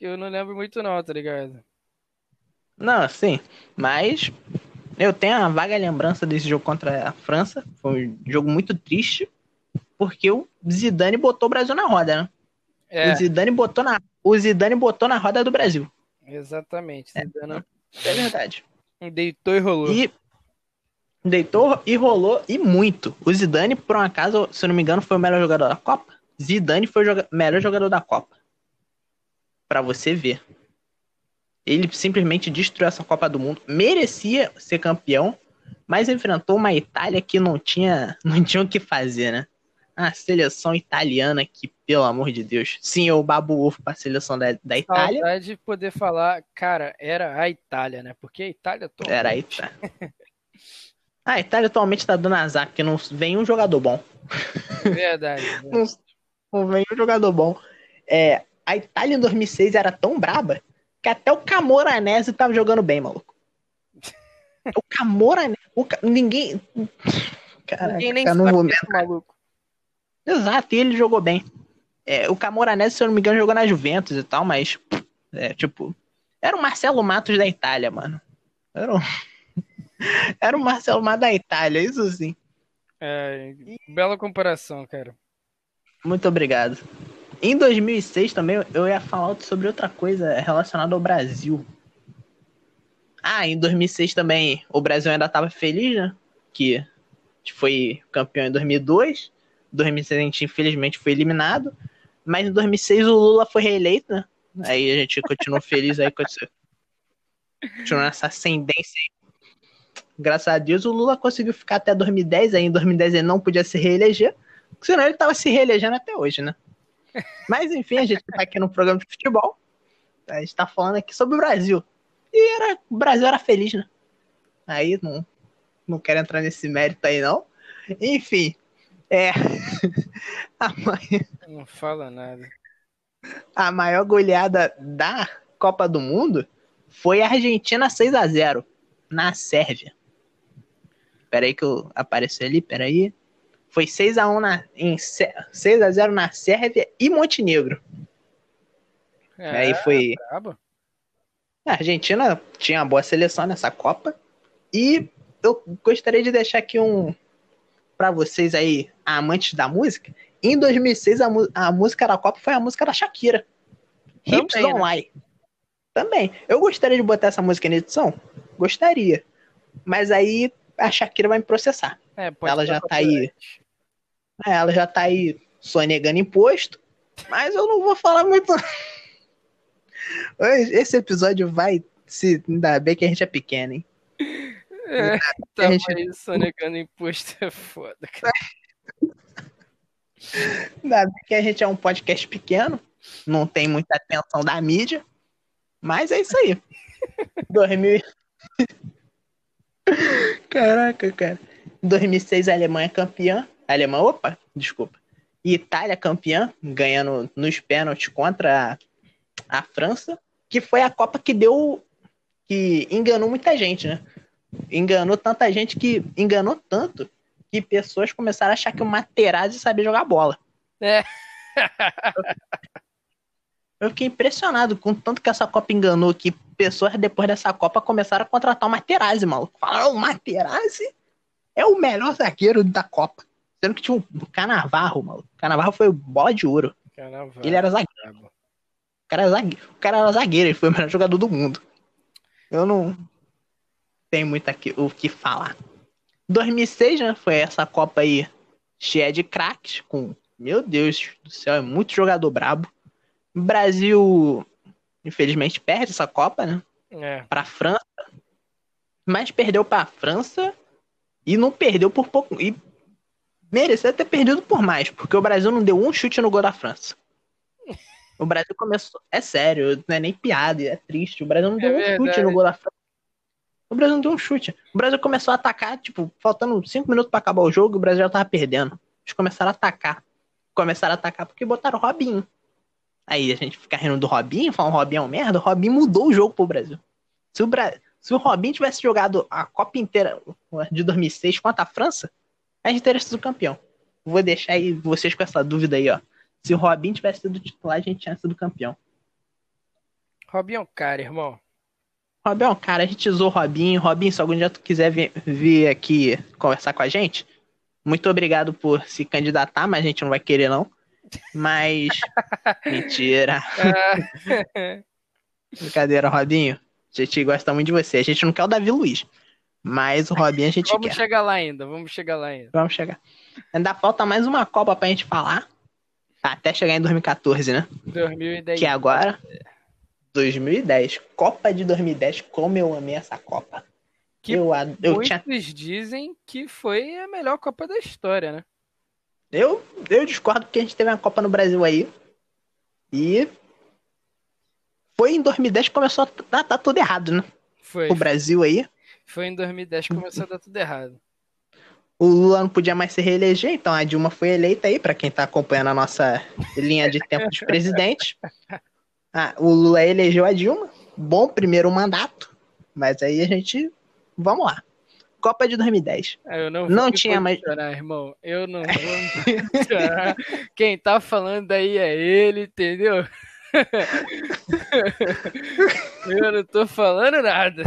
eu não lembro muito não, tá ligado? Não, sim. Mas eu tenho uma vaga lembrança desse jogo contra a França. Foi um jogo muito triste. Porque o Zidane botou o Brasil na roda, né? É, O Zidane botou na, o Zidane botou na roda do Brasil. exatamente. Zidane É verdade. deitou e rolou. E deitou e rolou e muito. O Zidane, por um acaso, se eu não me engano, foi o melhor jogador da Copa. Zidane foi o joga- melhor jogador da Copa. Pra você ver. Ele simplesmente destruiu essa Copa do Mundo. Merecia ser campeão, mas enfrentou uma Itália que não tinha, *laughs* não tinha o que fazer, né? A seleção italiana que, pelo amor de Deus. Sim, eu babo ovo pra seleção da, da Itália. Saudade de poder falar, cara, era a Itália, né? Porque a Itália atualmente- Era a Itália. *laughs* A Itália atualmente tá dando azar, porque não vem um jogador bom. Verdade. *laughs* Não, não vem um jogador bom. É, a Itália em 2006 era tão braba que até o Camoranese tava jogando bem, maluco. *laughs* O Camoranese. O, ninguém. Caraca, Ninguém nem sabe desse maluco. Exato, e ele jogou bem. É, o Camoranese, se eu não me engano, jogou na Juventus e tal, mas. É, tipo. Era o Marcelo Matos da Itália, mano. Era o, *laughs* era o Marcelo Matos da Itália, isso sim. É, bela comparação, cara. Muito obrigado. Em 2006 também eu ia falar sobre outra coisa relacionada ao Brasil. Ah, em 2006 também o Brasil ainda estava feliz, né? Que a gente foi campeão em 2002. Em 2006 a gente infelizmente foi eliminado. Mas em 2006 o Lula foi reeleito, né? Aí a gente continuou feliz aí com esse... Continuou nessa ascendência aí. Graças a Deus o Lula conseguiu ficar até 2010. Aí em 2010 ele não podia se reeleger. Senão ele tava se reelegendo até hoje, né? *laughs* Mas enfim, a gente tá aqui no programa de futebol. A gente tá falando aqui sobre o Brasil. E era, o Brasil era feliz, né? Aí não, não quero entrar nesse mérito aí, não. Enfim, é. *laughs* Não fala nada. a maior goleada da Copa do Mundo foi a Argentina 6 a 0 na Sérvia. Peraí que eu apareci ali, peraí. Foi 6 a 1 na, em, Sé- 6 a 0 na Sérvia e Montenegro. É, Aí foi. brabo. A Argentina tinha uma boa seleção nessa Copa. E eu gostaria de deixar aqui um. Pra vocês aí, amantes da música. Em 2006, a, a música da Copa foi a música da Shakira. Hips Também, Don't né? Lie. Também. Eu gostaria de botar essa música na edição? Gostaria. Mas aí a Shakira vai me processar. É, Ela já tá aí. copyright. Ela já tá aí sonegando imposto. Mas eu não vou falar muito. Esse episódio vai se. Ainda bem que a gente é pequeno, hein? É, A tava gente- aí sonegando imposto é foda, cara. Ainda bem que a gente é um podcast pequeno, não tem muita atenção da mídia, mas é isso aí. *laughs* 2000. Caraca, cara. 2006 a Alemanha é campeã. A Alemanha, opa, desculpa. Itália campeã, ganhando nos pênaltis contra a, a França, que foi a Copa que deu. que enganou muita gente, né? Enganou tanta gente que. enganou tanto que pessoas começaram a achar que o Materazzi sabia jogar bola. É. *laughs* Eu fiquei impressionado com tanto que essa Copa enganou que pessoas depois dessa Copa começaram a contratar o Materazzi, maluco. Falaram, o Materazzi é o melhor zagueiro da Copa. Sendo que tinha o Canavarro, maluco. O Canavarro foi o bola de ouro. Carnaval, Ele era zagueiro. O cara, era zagueiro. o cara era zagueiro, ele foi o melhor jogador do mundo. Eu não tenho muito aqui, o que falar. 2006, né? Foi essa Copa aí cheia de craques, com. Meu Deus do céu, é muito jogador brabo. O Brasil, infelizmente, perde essa Copa, né? É, Pra França. Mas perdeu pra França e não perdeu por pouco. E merecia ter perdido por mais, porque o Brasil não deu um chute no gol da França. O Brasil começou. É sério, não é nem piada, é triste. O Brasil não É deu um verdade. chute no gol da França. O Brasil não deu um chute. O Brasil começou a atacar, tipo, faltando cinco minutos pra acabar o jogo, o Brasil já tava perdendo. Eles começaram a atacar. Começaram a atacar porque botaram o Robinho. Aí a gente fica rindo do Robinho, falando Robinho é um merda. O Robinho mudou o jogo pro Brasil. Se o, Bra... Se o Robinho tivesse jogado a Copa inteira de 2006 contra a França, A gente teria sido campeão. Vou deixar aí vocês com essa dúvida aí, ó. Se o Robin tivesse sido titular, a gente tinha sido campeão. Robinho é um cara, irmão. Robin é um cara, a gente usou o Robin. Robin, se algum dia tu quiser vir, vir aqui conversar com a gente, muito obrigado por se candidatar, mas a gente não vai querer, não. Mas. *laughs* Mentira. É. Brincadeira, Robinho. A gente gosta muito de você. A gente não quer o Davi Luiz. Mas o Robinho a gente vamos quer. chegar lá ainda, vamos chegar lá ainda. Vamos chegar. Ainda falta mais uma Copa pra gente falar. Até chegar em 2014, né? 2010. Que agora. 2010. Copa de 2010. Como eu amei essa Copa. Que eu, eu, Muitos tinha, dizem que foi a melhor Copa da história, né? Eu, eu discordo porque a gente teve uma Copa no Brasil aí. E. Foi em 2010 que começou a dar, dar tudo errado, né? Foi. O Brasil aí. Foi em 2010 que começou a dar tudo errado. O Lula não podia mais se reeleger, então a Dilma foi eleita aí, pra quem tá acompanhando a nossa linha de tempo dos presidentes. Ah, o Lula elegeu a Dilma. Bom primeiro mandato. Mas aí a gente. Vamos lá. Copa de 2010. Ah, Eu não, Não tinha mais- posicionar, irmão. Eu não vou posicionar. Quem tá falando aí é ele, entendeu? Eu não tô falando nada.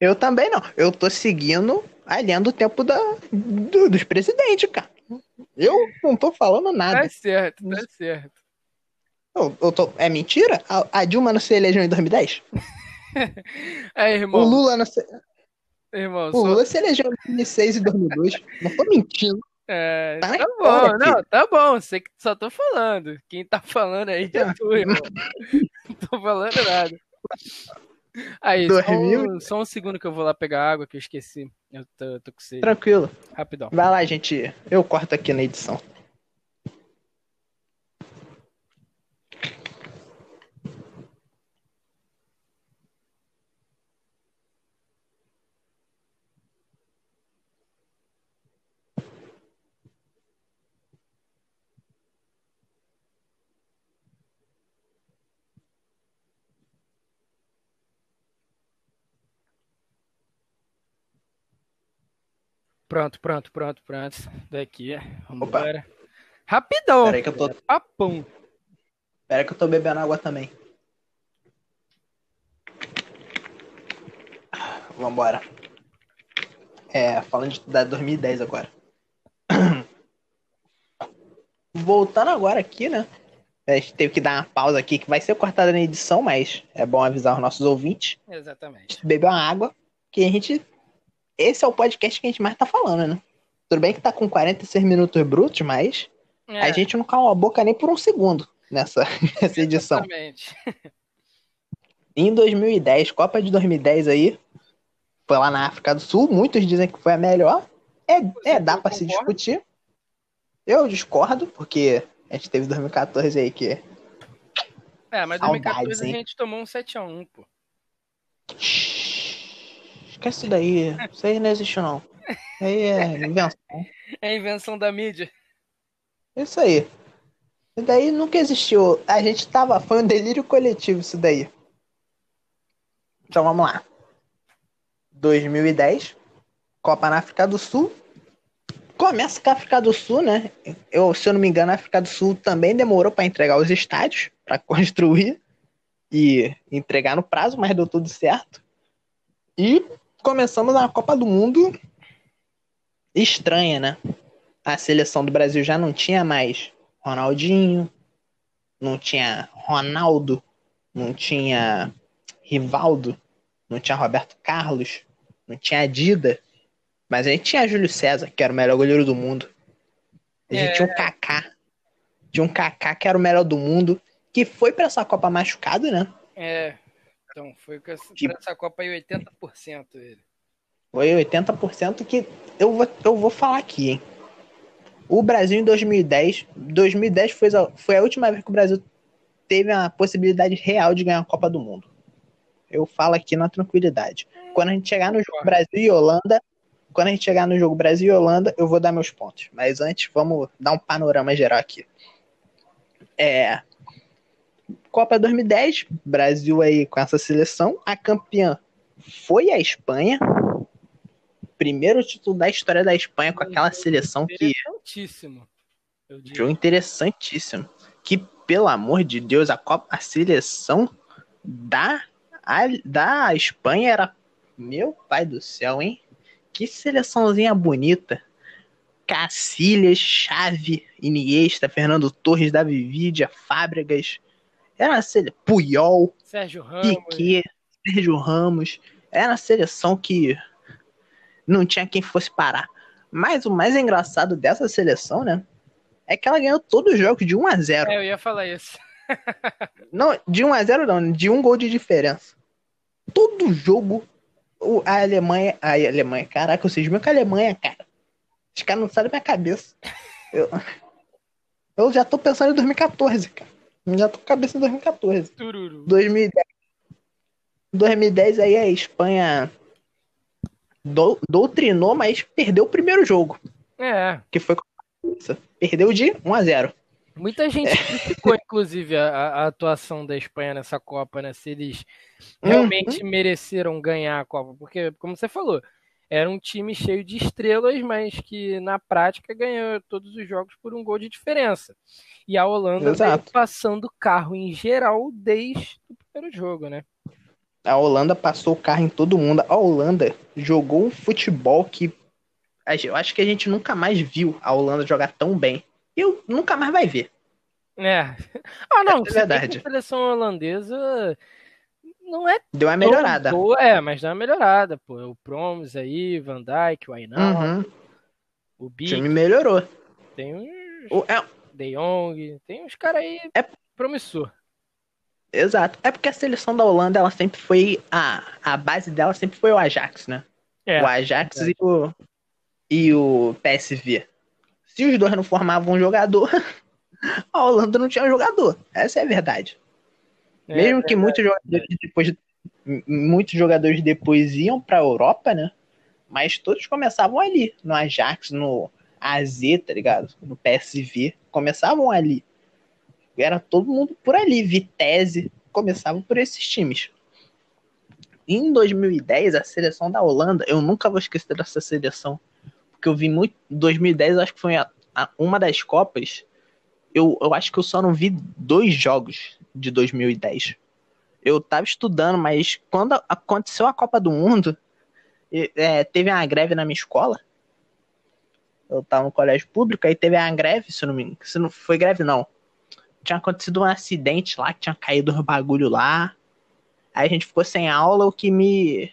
Eu também não. Eu tô seguindo a linha do tempo da, do- dos presidentes, cara. Eu não tô falando nada. Tá certo, tá certo. Eu, eu tô, é mentira? A, a Dilma não se elegeu em 2010? Aí, *laughs* O irmão, Lula não se, irmão, o só- se elegeu em 2006 e 2002. Não tô mentindo. é, tá tá bom, não, tá bom, sei que só tô falando. Quem tá falando aí é tu, irmão. *laughs* Não tô falando nada. Aí, só 2000? um, só um segundo que eu vou lá pegar água que eu esqueci. Eu tô, tô com sede. Tranquilo. Rapidão. Vai lá, gente. Eu corto aqui na edição. Pronto, pronto, pronto, pronto. Daqui, vambora. Rapidão, Pera aí que eu tô, papum. pera aí que eu tô bebendo água também. Vambora. É, falando de, da 2010 agora. *coughs* Voltando agora aqui, né? A gente teve que dar uma pausa aqui, que vai ser cortada na edição, mas é bom avisar os nossos ouvintes. Exatamente. beber uma água, que a gente. Esse é o podcast que a gente mais tá falando, né? Tudo bem que tá com 46 minutos brutos, mas É, a gente não calou a boca nem por um segundo nessa, *laughs* nessa edição. Exatamente. Em 2010, Copa de 2010 aí, foi lá na África do Sul, muitos dizem que foi a melhor. É, é dá pra se discutir. Eu discordo, porque a gente teve 2014 aí que. É, mas Saudades, 2014 hein? a gente tomou um 7x1, pô. Esquece isso daí. Isso aí não existe, não. Isso aí é invenção. É invenção da mídia. Isso aí. Isso daí nunca existiu. A gente tava. Foi um delírio coletivo isso daí. Então vamos lá. 2010. Copa na África do Sul. Começa com a África do Sul, né? Eu, se eu não me engano, a África do Sul também demorou para entregar os estádios, para *laughs* construir e entregar no prazo, mas deu tudo certo. E começamos a Copa do Mundo estranha, né? a seleção do Brasil já não tinha mais Ronaldinho, não tinha Ronaldo, não tinha Rivaldo, não tinha Roberto Carlos, não tinha Dida, mas a gente tinha Júlio César, que era o melhor goleiro do mundo. A gente É. tinha um Kaká, tinha um Kaká que era o melhor do mundo, que foi pra essa Copa machucado, né? É. Então, foi com essa, Que- essa Copa aí 80% ele. Foi 80% que eu vou, eu vou falar aqui, hein? O Brasil em 2010, 2010 foi a, foi a última vez que o Brasil teve a possibilidade real de ganhar a Copa do Mundo. Eu falo aqui na tranquilidade. Quando a gente chegar no jogo Brasil e Holanda, quando a gente chegar no jogo Brasil e Holanda, eu vou dar meus pontos. Mas antes, vamos dar um panorama geral aqui. É, Copa 2010, Brasil aí com essa seleção. A campeã foi a Espanha. primeiro título da história da Espanha com aquela seleção que. Interessantíssimo. Jogo interessantíssimo. Que, pelo amor de Deus, a, Copa, a seleção da, a, da Espanha era. Meu pai do céu, hein? Que seleçãozinha bonita. Cacilhas, Chave, Iniesta, Fernando Torres, Davi Vidia, Fábregas. Era uma sele... Puyol, Sérgio Ramos. Piquet, Sérgio Ramos. Era uma seleção que não tinha quem fosse parar. Mas o mais engraçado dessa seleção, né? É que ela ganhou todos os jogos de 1 a 0 É, eu ia falar isso. *laughs* Não, de 1 a 0 não, de um gol de diferença. Todo jogo, a Alemanha. A Alemanha, caraca, vocês viram que a Alemanha, cara. Os caras não saem da minha cabeça. Eu, *laughs* eu já tô pensando em 2014, cara. Já tô com cabeça em 2014. Tururu. 2010. 2010 aí a Espanha dou- doutrinou, mas perdeu o primeiro jogo, É, que foi com a França. Perdeu de 1 a 0 muita gente criticou, inclusive, a, a atuação da Espanha nessa Copa, né? Se eles realmente mereceram ganhar a Copa. Porque, como você falou, era um time cheio de estrelas, mas que na prática ganhou todos os jogos por um gol de diferença. E a Holanda Exato. passando carro em geral desde o primeiro jogo, né? A Holanda passou o carro em todo mundo. A Holanda jogou um futebol que eu acho que a gente nunca mais viu a Holanda jogar tão bem. Eu nunca mais vai ver. É. *laughs* Ah, não, É verdade. a seleção holandesa não é Deu uma melhorada. boa, é, mas dá uma melhorada, pô. O Promes aí, Van Dijk, o Ainal, Uhum. o O Bic, time melhorou. tem uns O- é, De Jong, tem uns caras aí É- promissor. exato. É porque a seleção da Holanda, ela sempre foi. A, a base dela sempre foi o Ajax, né? É, o Ajax e o, e o PSV. Se os dois não formavam um jogador, *laughs* a Holanda não tinha um jogador. Essa é a verdade. É, Mesmo que muitos jogadores depois muitos jogadores depois iam para a Europa, né? Mas todos começavam ali, no Ajax, no AZ, tá ligado? No PSV, começavam ali. Era todo mundo por ali, Vitesse, começavam por esses times. Em 2010, a seleção da Holanda, eu nunca vou esquecer dessa seleção, porque eu vi muito. 2010, eu acho que foi a- a- uma das Copas. Eu, eu acho que eu só não vi dois jogos de 2010. Eu tava estudando, mas quando aconteceu a Copa do Mundo, é, teve uma greve na minha escola. Eu tava no colégio público, aí teve uma greve, se não me se não foi greve, não. Tinha acontecido um acidente lá, que tinha caído um bagulho lá. Aí a gente ficou sem aula, o que me.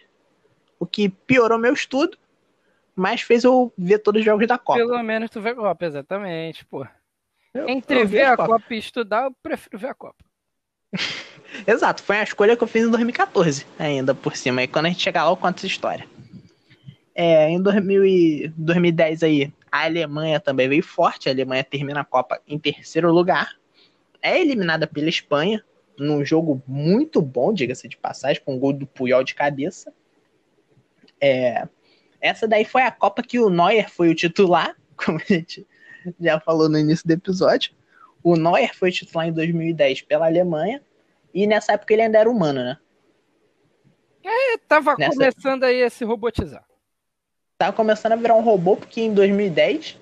O que piorou meu estudo, mas fez eu ver todos os jogos da Copa. Pelo menos tu vê a Copa, exatamente, pô. Eu- Entre eu ver a Copas. Copa e estudar, eu prefiro ver a Copa. *laughs* Exato, foi a escolha que eu fiz em 2014, ainda por cima. E quando a gente chegar lá, eu conto essa história. É, em 2000 e 2010 aí, a Alemanha também veio forte. A Alemanha termina a Copa em terceiro lugar. É eliminada pela Espanha, num jogo muito bom, diga-se de passagem, com um gol do Puyol de cabeça. É, essa daí foi a Copa que o Neuer foi o titular, *laughs* como a gente já falou no início do episódio. O Neuer foi titular em 2010 pela Alemanha. E nessa época ele ainda era humano, né? E tava Nessa- começando aí a se robotizar. Tava começando a virar um robô, porque em 2010,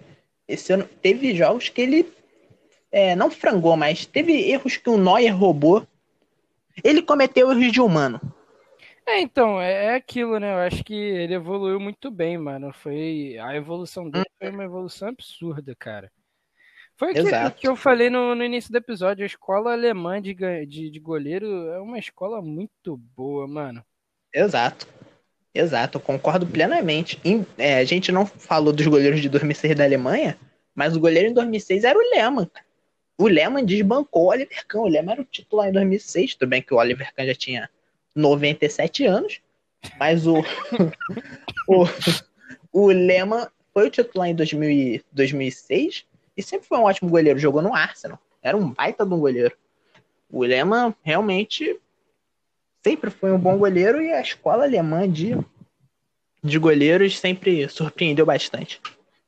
esse ano, teve jogos que ele é, não frangou, mas teve erros que o Neuer roubou. Ele cometeu erros de humano. É, então, é, é aquilo, né? Eu acho que ele evoluiu muito bem, mano. Foi a evolução dele foi uma evolução absurda, cara. Foi o que, eu falei no, no início do episódio. A escola alemã de, de, de goleiro é uma escola muito boa, mano. Exato. Exato, eu concordo plenamente. Em- é, a gente não falou dos goleiros de 2006 da Alemanha, mas o goleiro em 2006 era o Lehmann. O Lehmann desbancou o Oliver Kahn. O Lehmann era o titular em 2006. Tudo bem que o Oliver Kahn já tinha 97 anos, mas o, *laughs* o, o Lehmann foi o titular em 2000 e 2006 e sempre foi um ótimo goleiro. Jogou no Arsenal. Era um baita de um goleiro. O Lehmann realmente sempre foi um bom goleiro e a escola alemã de, de goleiros sempre surpreendeu bastante.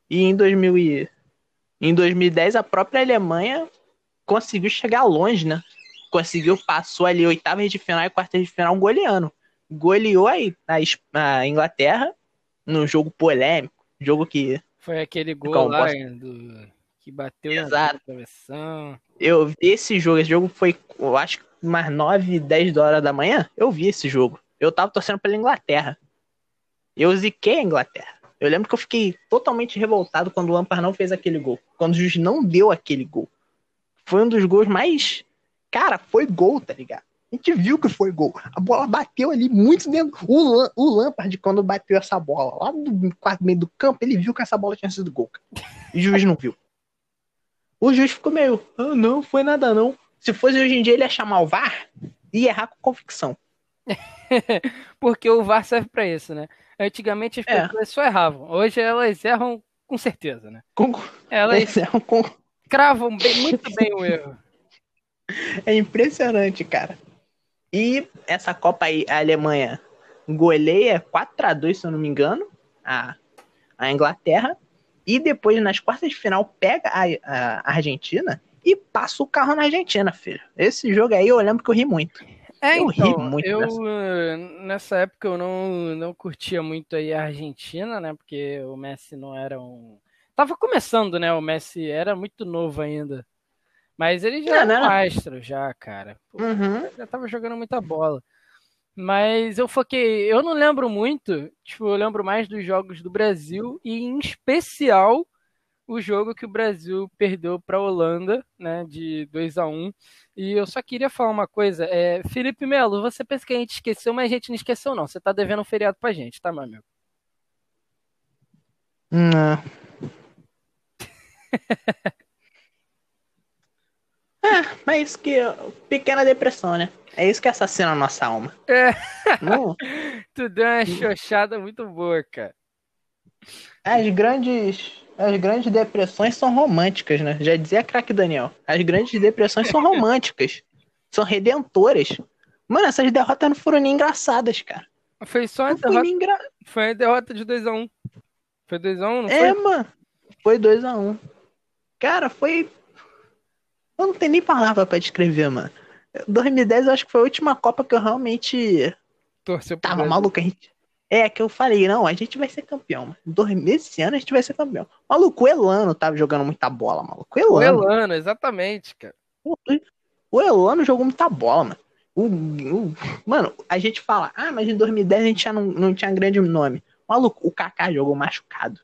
E em, 2000 e, em 2010 a própria Alemanha conseguiu chegar longe, né? Conseguiu, passou ali oitavas de final e quartas de final goleando. Goleou aí a, Inglaterra num jogo polêmico, jogo que. Foi aquele gol lá do, que bateu Exato. na travessão. Eu vi esse jogo, esse jogo foi, eu acho, umas 9, 10 horas da manhã. Eu vi esse jogo. Eu tava torcendo pela Inglaterra. Eu ziquei a Inglaterra. Eu lembro que eu fiquei totalmente revoltado quando o Lampard não fez aquele gol. Quando o juiz não deu aquele gol. Foi um dos gols mais. Cara, foi gol, tá ligado? A gente viu que foi gol. A bola bateu ali muito dentro. O, Lam... o Lampard, quando bateu essa bola lá do meio do campo, ele viu que essa bola tinha sido gol. E o juiz não viu. O juiz ficou meio. Ah, não, foi nada não. Se fosse hoje em dia, ele ia chamar o VAR e errar com convicção. *laughs* Porque o VAR serve pra isso, né? Antigamente as É. pessoas só erravam. Hoje elas erram com certeza, né? Com... Elas *laughs* É, com- cravam bem- muito bem o erro. *laughs* é impressionante, cara. E essa Copa aí, a Alemanha goleia 4x2, se eu não me engano, a, a Inglaterra. E depois, nas quartas de final, pega a, a Argentina e passa o carro na Argentina, filho. Esse jogo aí eu lembro que eu ri muito. É, Eu ri então, muito eu dessa. eh, nessa época eu não, não curtia muito aí a Argentina, né? Porque o Messi não era um. Tava começando, né? O Messi era muito novo ainda. Mas ele já Não, era um astro, já, cara. Pô, Uhum. já tava jogando muita bola. Mas eu foquei. Eu não lembro muito, tipo, eu lembro mais dos jogos do Brasil e, em especial, o jogo que o Brasil perdeu para a Holanda, né, de 2 a 1 E eu só queria falar uma coisa. É, Felipe Melo, você pensa que a gente esqueceu, mas a gente não esqueceu, não. Você tá devendo um feriado pra gente, tá, meu amigo? Não. *laughs* é, mas isso que. Pequena depressão, né? É isso que assassina a nossa alma. É. Não, *laughs* Tu deu uma xoxada muito boa, cara. as grandes. As grandes depressões são românticas, né? Já dizia craque Daniel. As grandes depressões são românticas. *laughs* São redentoras. Mano, essas derrotas não foram nem engraçadas, cara. Foi só foi derrota, engra... foi uma derrota de 2x1. Foi 2x1, não É, foi? mano. Foi 2x1. Cara, foi. Eu não tenho nem palavra pra descrever, mano. 2010 eu acho que foi a última Copa que eu realmente Torceu tava Brasil. maluco. A gente... É, que eu falei, não, a gente vai ser campeão, mano. Esse ano a gente vai ser campeão. Maluco, o Elano tava jogando muita bola, maluco. O O Elano. Elano, exatamente, cara. O Elano jogou muita bola, mano. O, o- mano, a gente fala, ah, mas em 2010 a gente já não, não tinha grande nome. Maluco, o Kaká jogou machucado.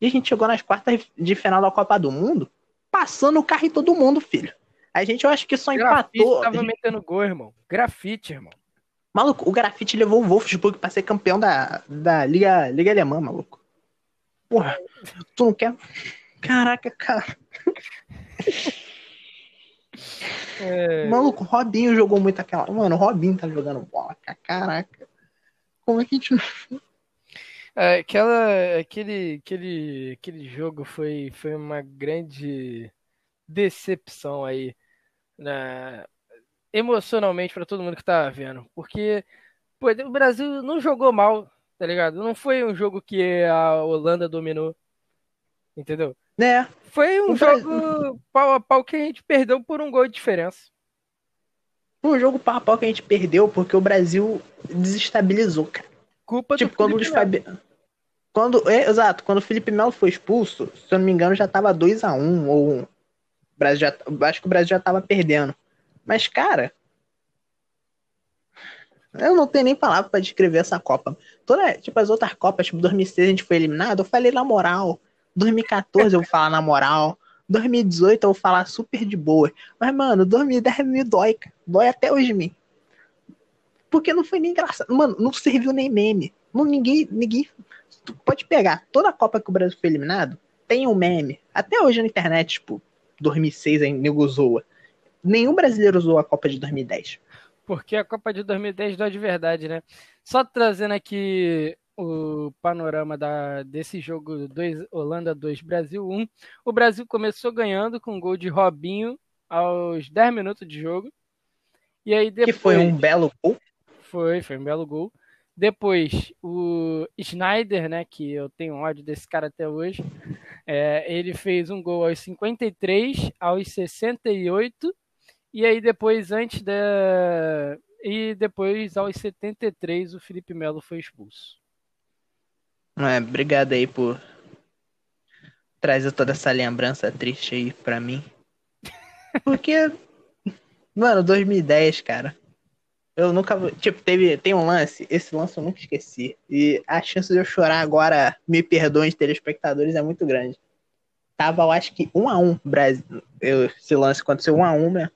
E a gente chegou nas quartas de final da Copa do Mundo, passando o carro em todo mundo, filho. A gente, eu acho que só Grafite empatou. tava metendo gol, irmão. Grafite, irmão. Maluco, o Grafite levou o Wolfsburg pra ser campeão da, da Liga, Liga Alemã, maluco. Porra, tu não quer. Caraca, cara. É, Maluco, o Robinho jogou muito aquela. Mano, o Robinho tá jogando bola, cara. Caraca. Como é que a gente. Aquela, aquele, aquele, aquele jogo foi, foi uma grande decepção aí, né, emocionalmente pra todo mundo que tava vendo. Porque pô, o Brasil não jogou mal, tá ligado? Não foi um jogo que a Holanda dominou. Entendeu? Né? Foi um O Brasil- jogo pau a pau que a gente perdeu por um gol de diferença. Foi um jogo pau a pau que a gente perdeu porque o Brasil desestabilizou, cara. Culpa Tipo, do quando o Felipe Luiz Melo. Fabiano. Quando, é, exato, quando o Felipe Melo foi expulso, se eu não me engano, já tava 2x1, ou. O Brasil já, acho que o Brasil já tava perdendo. Mas, cara. Eu não tenho nem palavra pra descrever essa Copa. Toda, tipo, as outras Copas, tipo, 2006 a gente foi eliminado, eu falei na moral. 2014 eu vou falar na moral. 2018 eu vou falar super de boa. Mas, mano, 2010 me dói. Dói até hoje em mim. Porque não foi nem engraçado. Mano, não serviu nem meme. Não, ninguém, ninguém. Tu pode pegar toda a Copa que o Brasil foi eliminado, tem um meme. Até hoje na internet, tipo, 2006 aí, nego zoa. Nenhum brasileiro usou a Copa de 2010. Porque a Copa de 2010 dói de verdade, né? Só trazendo aqui o panorama da, desse jogo dois, Holanda 2, Brasil 1. O Brasil começou ganhando com um gol de Robinho aos 10 minutos de jogo. E aí depois. Que foi um belo gol. Foi, foi um belo gol. Depois, o Schneider, né, que eu tenho ódio desse cara até hoje, é, ele fez um gol aos 53, aos 68, e aí depois, antes da. E depois, aos 73, o Felipe Melo foi expulso. É, obrigado aí por trazer toda essa lembrança triste aí pra mim. *laughs* Porque, mano, 2010, cara. Eu nunca. Tipo, teve, tem um lance, esse lance eu nunca esqueci. E a chance de eu chorar agora, me perdoem, telespectadores, é muito grande. Tava, eu acho que 1 a 1 Brasil. Eu, esse lance aconteceu 1 a 1 né?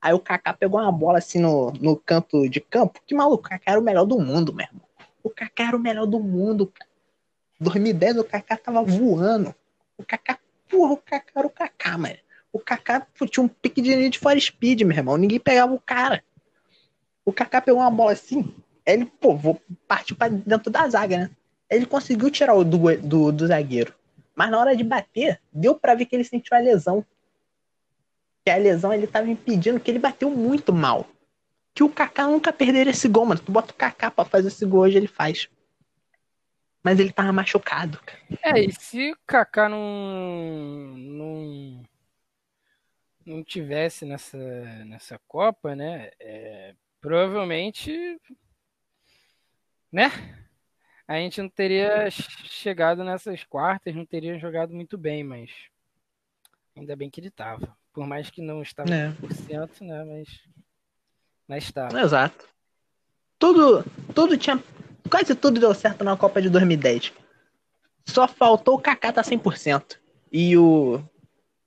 Aí o Kaká pegou uma bola assim no, no canto de campo. Que maluco, o Kaká era o melhor do mundo, meu irmão. O Kaká era o melhor do mundo, cara. 2010 o Kaká tava voando. O Kaká, porra, o Kaká era o Kaká, mano. O Kaká tinha um pique de de fora speed, meu irmão. Ninguém pegava o cara. O Kaká pegou uma bola assim, ele, pô, vou partir pra dentro da zaga, né? Ele conseguiu tirar o do, do, do zagueiro. Mas na hora de bater, deu para ver que ele sentiu a lesão. Que a lesão ele tava impedindo, que ele bateu muito mal. Que o Kaká nunca perderia esse gol, mano. Tu bota o Kaká pra fazer esse gol hoje, ele faz. Mas ele tava machucado, cara. É, e se o Kaká não, não, não tivesse nessa, nessa Copa, né? É, provavelmente, né? A gente não teria chegado nessas quartas, não teria jogado muito bem, mas ainda bem que ele tava. Por mais que não estava É. 100%, né? Mas, mas estava. Exato. Tudo, tudo tinha. Quase tudo deu certo na Copa de 2010. Só faltou o Kaká tá 100%. E o.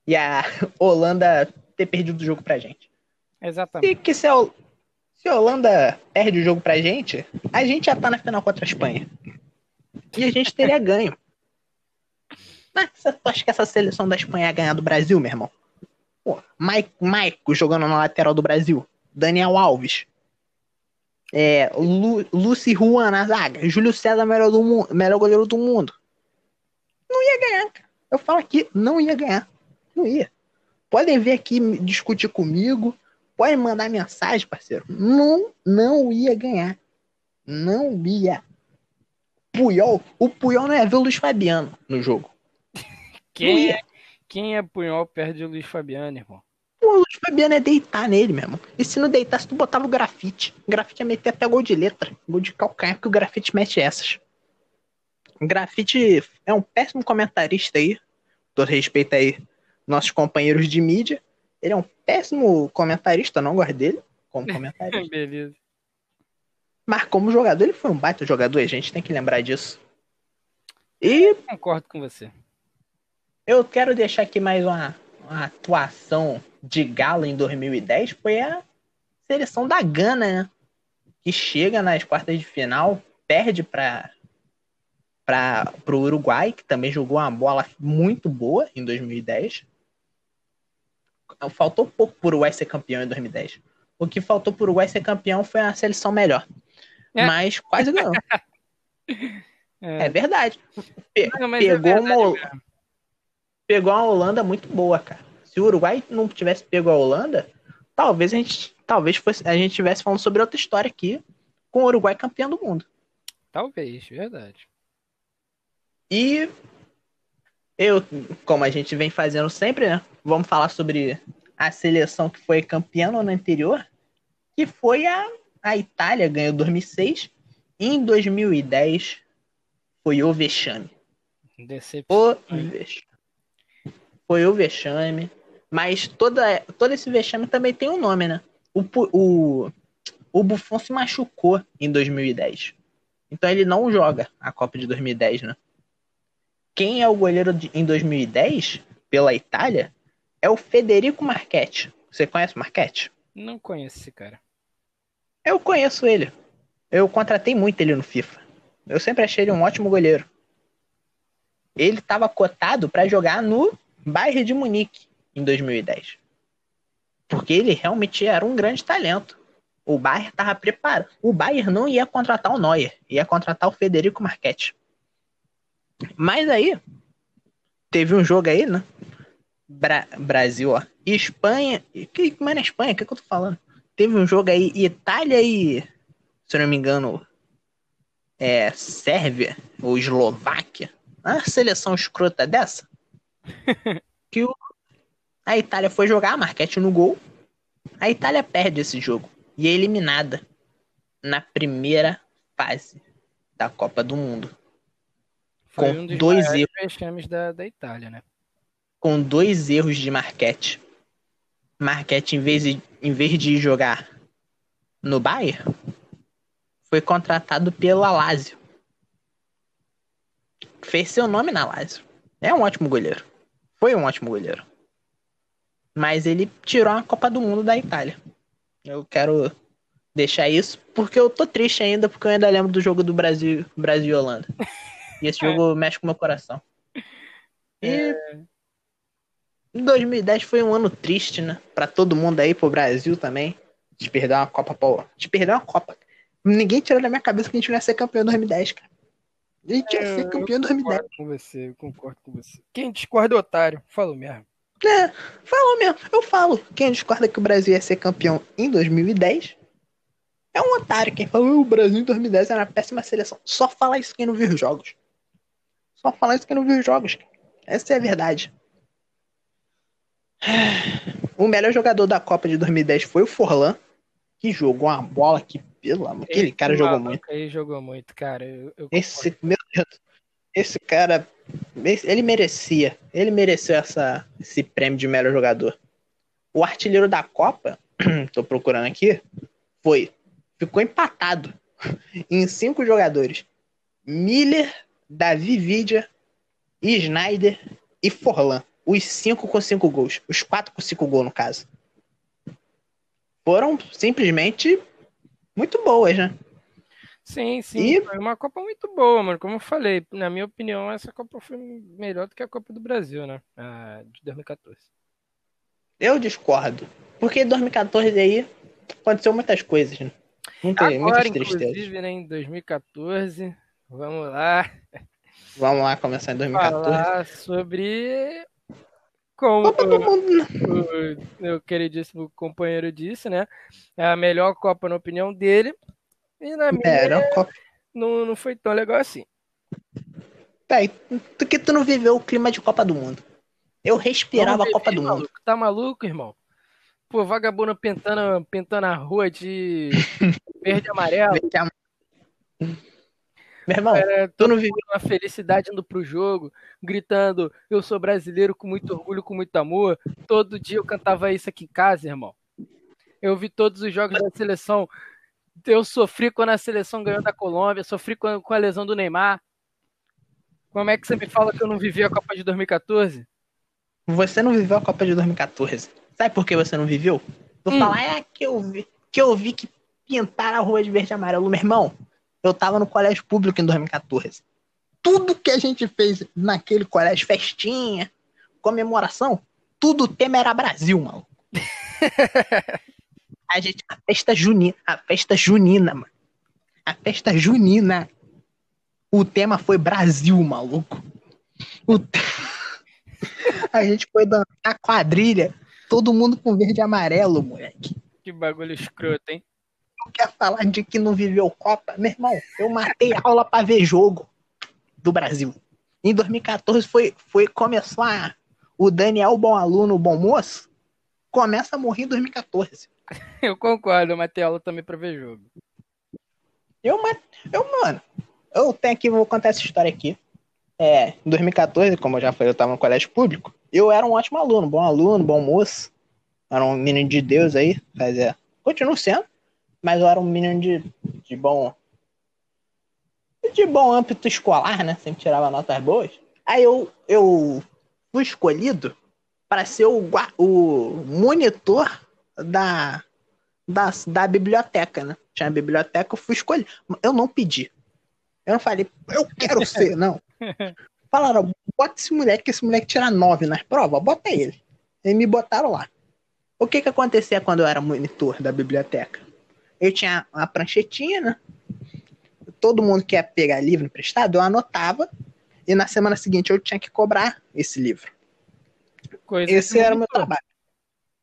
E a Holanda ter perdido o jogo pra gente. Exatamente. E que se a, se a Holanda perde o jogo pra gente, a gente já tá na final contra a Espanha. E a gente teria ganho. *laughs* Mas você acha que essa seleção da Espanha ia ganhar do Brasil, meu irmão? Pô, Mike, Maico jogando na lateral do Brasil. Daniel Alves. É, Lu, Lucy Juan na zaga. Júlio César, melhor, do mundo, melhor goleiro do mundo. Não ia ganhar, cara. Eu falo aqui, não ia ganhar. Não ia. Podem vir aqui discutir comigo. Podem mandar mensagem, parceiro. Não, não ia ganhar. Não ia. Puyol, o Puyol não ia ver o Luiz Fabiano no jogo. Quem é, quem é Punhol perto de Luiz Fabiano, irmão? Pô, o Luiz Fabiano é deitar nele, meu irmão. E se não deitasse, tu botava o grafite. O grafite ia meter até gol de letra. Gol de calcanhar, porque o grafite mete essas. O grafite é um péssimo comentarista aí. Todo respeito aí, nossos companheiros de mídia. Ele é um péssimo comentarista, não gosto dele como comentarista. *laughs* Beleza. Mas como jogador, ele foi um baita jogador, a gente tem que lembrar disso. E Concordo com você. eu quero deixar aqui mais uma, uma atuação de gala em 2010, foi a seleção da Gana, né? Que chega nas quartas de final, perde para para o Uruguai, que também jogou uma bola muito boa em 2010. Faltou pouco para o Uruguai ser campeão em 2010. O que faltou para o Uruguai ser campeão foi a seleção melhor. É. Mas quase ganhou. *laughs* É, É verdade. Pe- Não, é pegou, verdade uma, pegou uma Holanda muito boa, cara. Se o Uruguai não tivesse pego a Holanda, talvez a gente, talvez fosse, a gente estivesse falando sobre outra história aqui, com o Uruguai campeão do mundo. Talvez, verdade. E eu, como a gente vem fazendo sempre, né? Vamos falar sobre a seleção que foi campeã no ano anterior, que foi a, a Itália, ganhou 2006. E em 2010 foi o vexame. Decepção. O vexame. Foi o vexame. Mas toda, todo esse vexame também tem um nome, né? O, o, o Buffon se machucou em 2010. Então ele não joga a Copa de 2010, né? Quem é o goleiro de- em 2010, pela Itália, é o Federico Marchetti. Você conhece o Marchetti? Não conheço esse cara. Eu conheço ele. Eu contratei muito ele no FIFA. Eu sempre achei ele um ótimo goleiro. Ele estava cotado para jogar no Bayern de Munique em 2010. Porque ele realmente era um grande talento. O Bayern estava preparado. O Bayern não ia contratar o Neuer, ia contratar o Federico Marchetti. Mas aí teve um jogo aí, né? Bra- Brasil, ó. Espanha. Que, mas na Espanha, o que, que eu tô falando? Teve um jogo aí, Itália e, se eu não me engano, é, Sérvia ou Eslováquia. Uma seleção escrota dessa. *laughs* que o, a Itália foi jogar a Marquete no gol. A Itália perde esse jogo e é eliminada na primeira fase da Copa do Mundo. Foi com um dos dois erros. da, da Itália, né? com dois erros de Marquete. Marquete, em vez de, em vez de jogar no Bayern, foi contratado pela Lazio. Fez seu nome na Lazio. É um ótimo goleiro. Foi um ótimo goleiro. Mas ele tirou a Copa do Mundo da Itália. Eu quero deixar isso porque eu tô triste ainda, porque eu ainda lembro do jogo do Brasil, Brasil e Holanda. *laughs* E esse jogo mexe com o meu coração. E 2010 foi um ano triste, né? Pra todo mundo aí, pro Brasil também. De perder uma Copa, pô. De perder uma Copa. Ninguém tirou da minha cabeça que a gente não ia ser campeão em 2010, cara. A gente ia É, ser campeão em 2010. Concordo com você, eu concordo com você. Quem discorda é otário, falou mesmo. É, falou mesmo. Eu falo. Quem discorda que o Brasil ia ser campeão em 2010 é um otário. Quem falou "Oh, o Brasil em 2010 era uma péssima seleção. Só fala isso quem não viu os jogos. Só fala isso quem não viu os jogos. Essa é a verdade. *sighs* O melhor jogador da Copa de 2010 foi o Forlan, que jogou uma bola que, pelo amor, aquele cara jogou muito. Aí jogou muito, cara. Eu, eu Esse, meu Deus, esse cara, ele merecia, ele mereceu essa, esse prêmio de melhor jogador. O artilheiro da Copa, *clears throat* tô procurando aqui, foi, ficou empatado *laughs* em cinco jogadores: Miller, Davi Vidia, Snyder e Forlan. Os cinco com cinco gols, os quatro com cinco gols no caso. Foram simplesmente muito boas, né? Sim, sim. E- Foi uma Copa muito boa, mano. Como eu falei, na minha opinião, essa Copa foi melhor do que a Copa do Brasil, né? A de 2014. Eu discordo. Porque em 2014 aí aconteceu muitas coisas, né? Muitas, Agora, muitas tristezas. inclusive, né, em 2014, vamos lá Vamos lá começar em 2014. falar sobre como Copa do Mundo. né? o meu queridíssimo companheiro disse, né? É a melhor Copa na opinião dele. E na minha É, não, não foi tão legal assim. E tu que tu não viveu o clima de Copa do Mundo. Eu respirava a Copa do Mundo. maluco. Tá maluco, irmão? Pô, vagabundo pintando, pintando a rua de *laughs* verde e amarelo. Meu irmão, É, tu não viveu. na felicidade indo pro jogo, gritando, eu sou brasileiro com muito orgulho, com muito amor. Todo dia eu cantava isso aqui em casa, irmão. Eu vi todos os jogos da seleção. Eu sofri quando a seleção ganhou da Colômbia, sofri com a lesão do Neymar. Como é que você me fala que eu não vivi a Copa de 2014? Você não viveu a Copa de 2014. Sabe por que você não viveu? Tu Hum. fala, é que eu vi que eu vi que pintaram a rua de verde e amarelo. Meu irmão, eu tava no colégio público em 2014. Tudo que a gente fez naquele colégio, festinha, comemoração, tudo o tema era Brasil, mano. *laughs* a gente, a festa junina, a festa junina, mano. A festa junina. O tema foi Brasil, maluco. Te- *laughs* a gente foi dançar quadrilha, todo mundo com verde e amarelo, moleque. Que bagulho escroto, hein? Quer falar de que não viveu Copa? Meu irmão, eu matei aula pra ver jogo do Brasil. Em 2014 foi, foi começou a, o Daniel bom aluno, bom moço, começa a morrer em 2014. *laughs* Eu concordo, eu matei aula também pra ver jogo. Eu, eu, mano, eu tenho aqui, vou contar essa história aqui. É, em 2014, como eu já falei, eu tava no colégio público. Eu era um ótimo aluno, bom aluno, bom moço. Era um menino de Deus aí, fazia. Continuo sendo, mas eu era um menino de, de bom. De bom âmbito escolar, né? Sempre tirava notas boas. Aí eu, eu fui escolhido para ser o, o monitor da, da, da biblioteca, né? Tinha a biblioteca, eu fui escolhido. Eu não pedi. Eu não falei, eu quero *laughs* ser, não. Falaram, bota esse moleque, que esse moleque tira nove nas provas, bota ele. E me botaram lá. O que que acontecia quando eu era monitor da biblioteca? Eu tinha uma pranchetinha, né? Todo mundo que ia pegar livro emprestado, eu anotava. E na semana seguinte eu tinha que cobrar esse livro. Coisa Esse era o meu trabalho.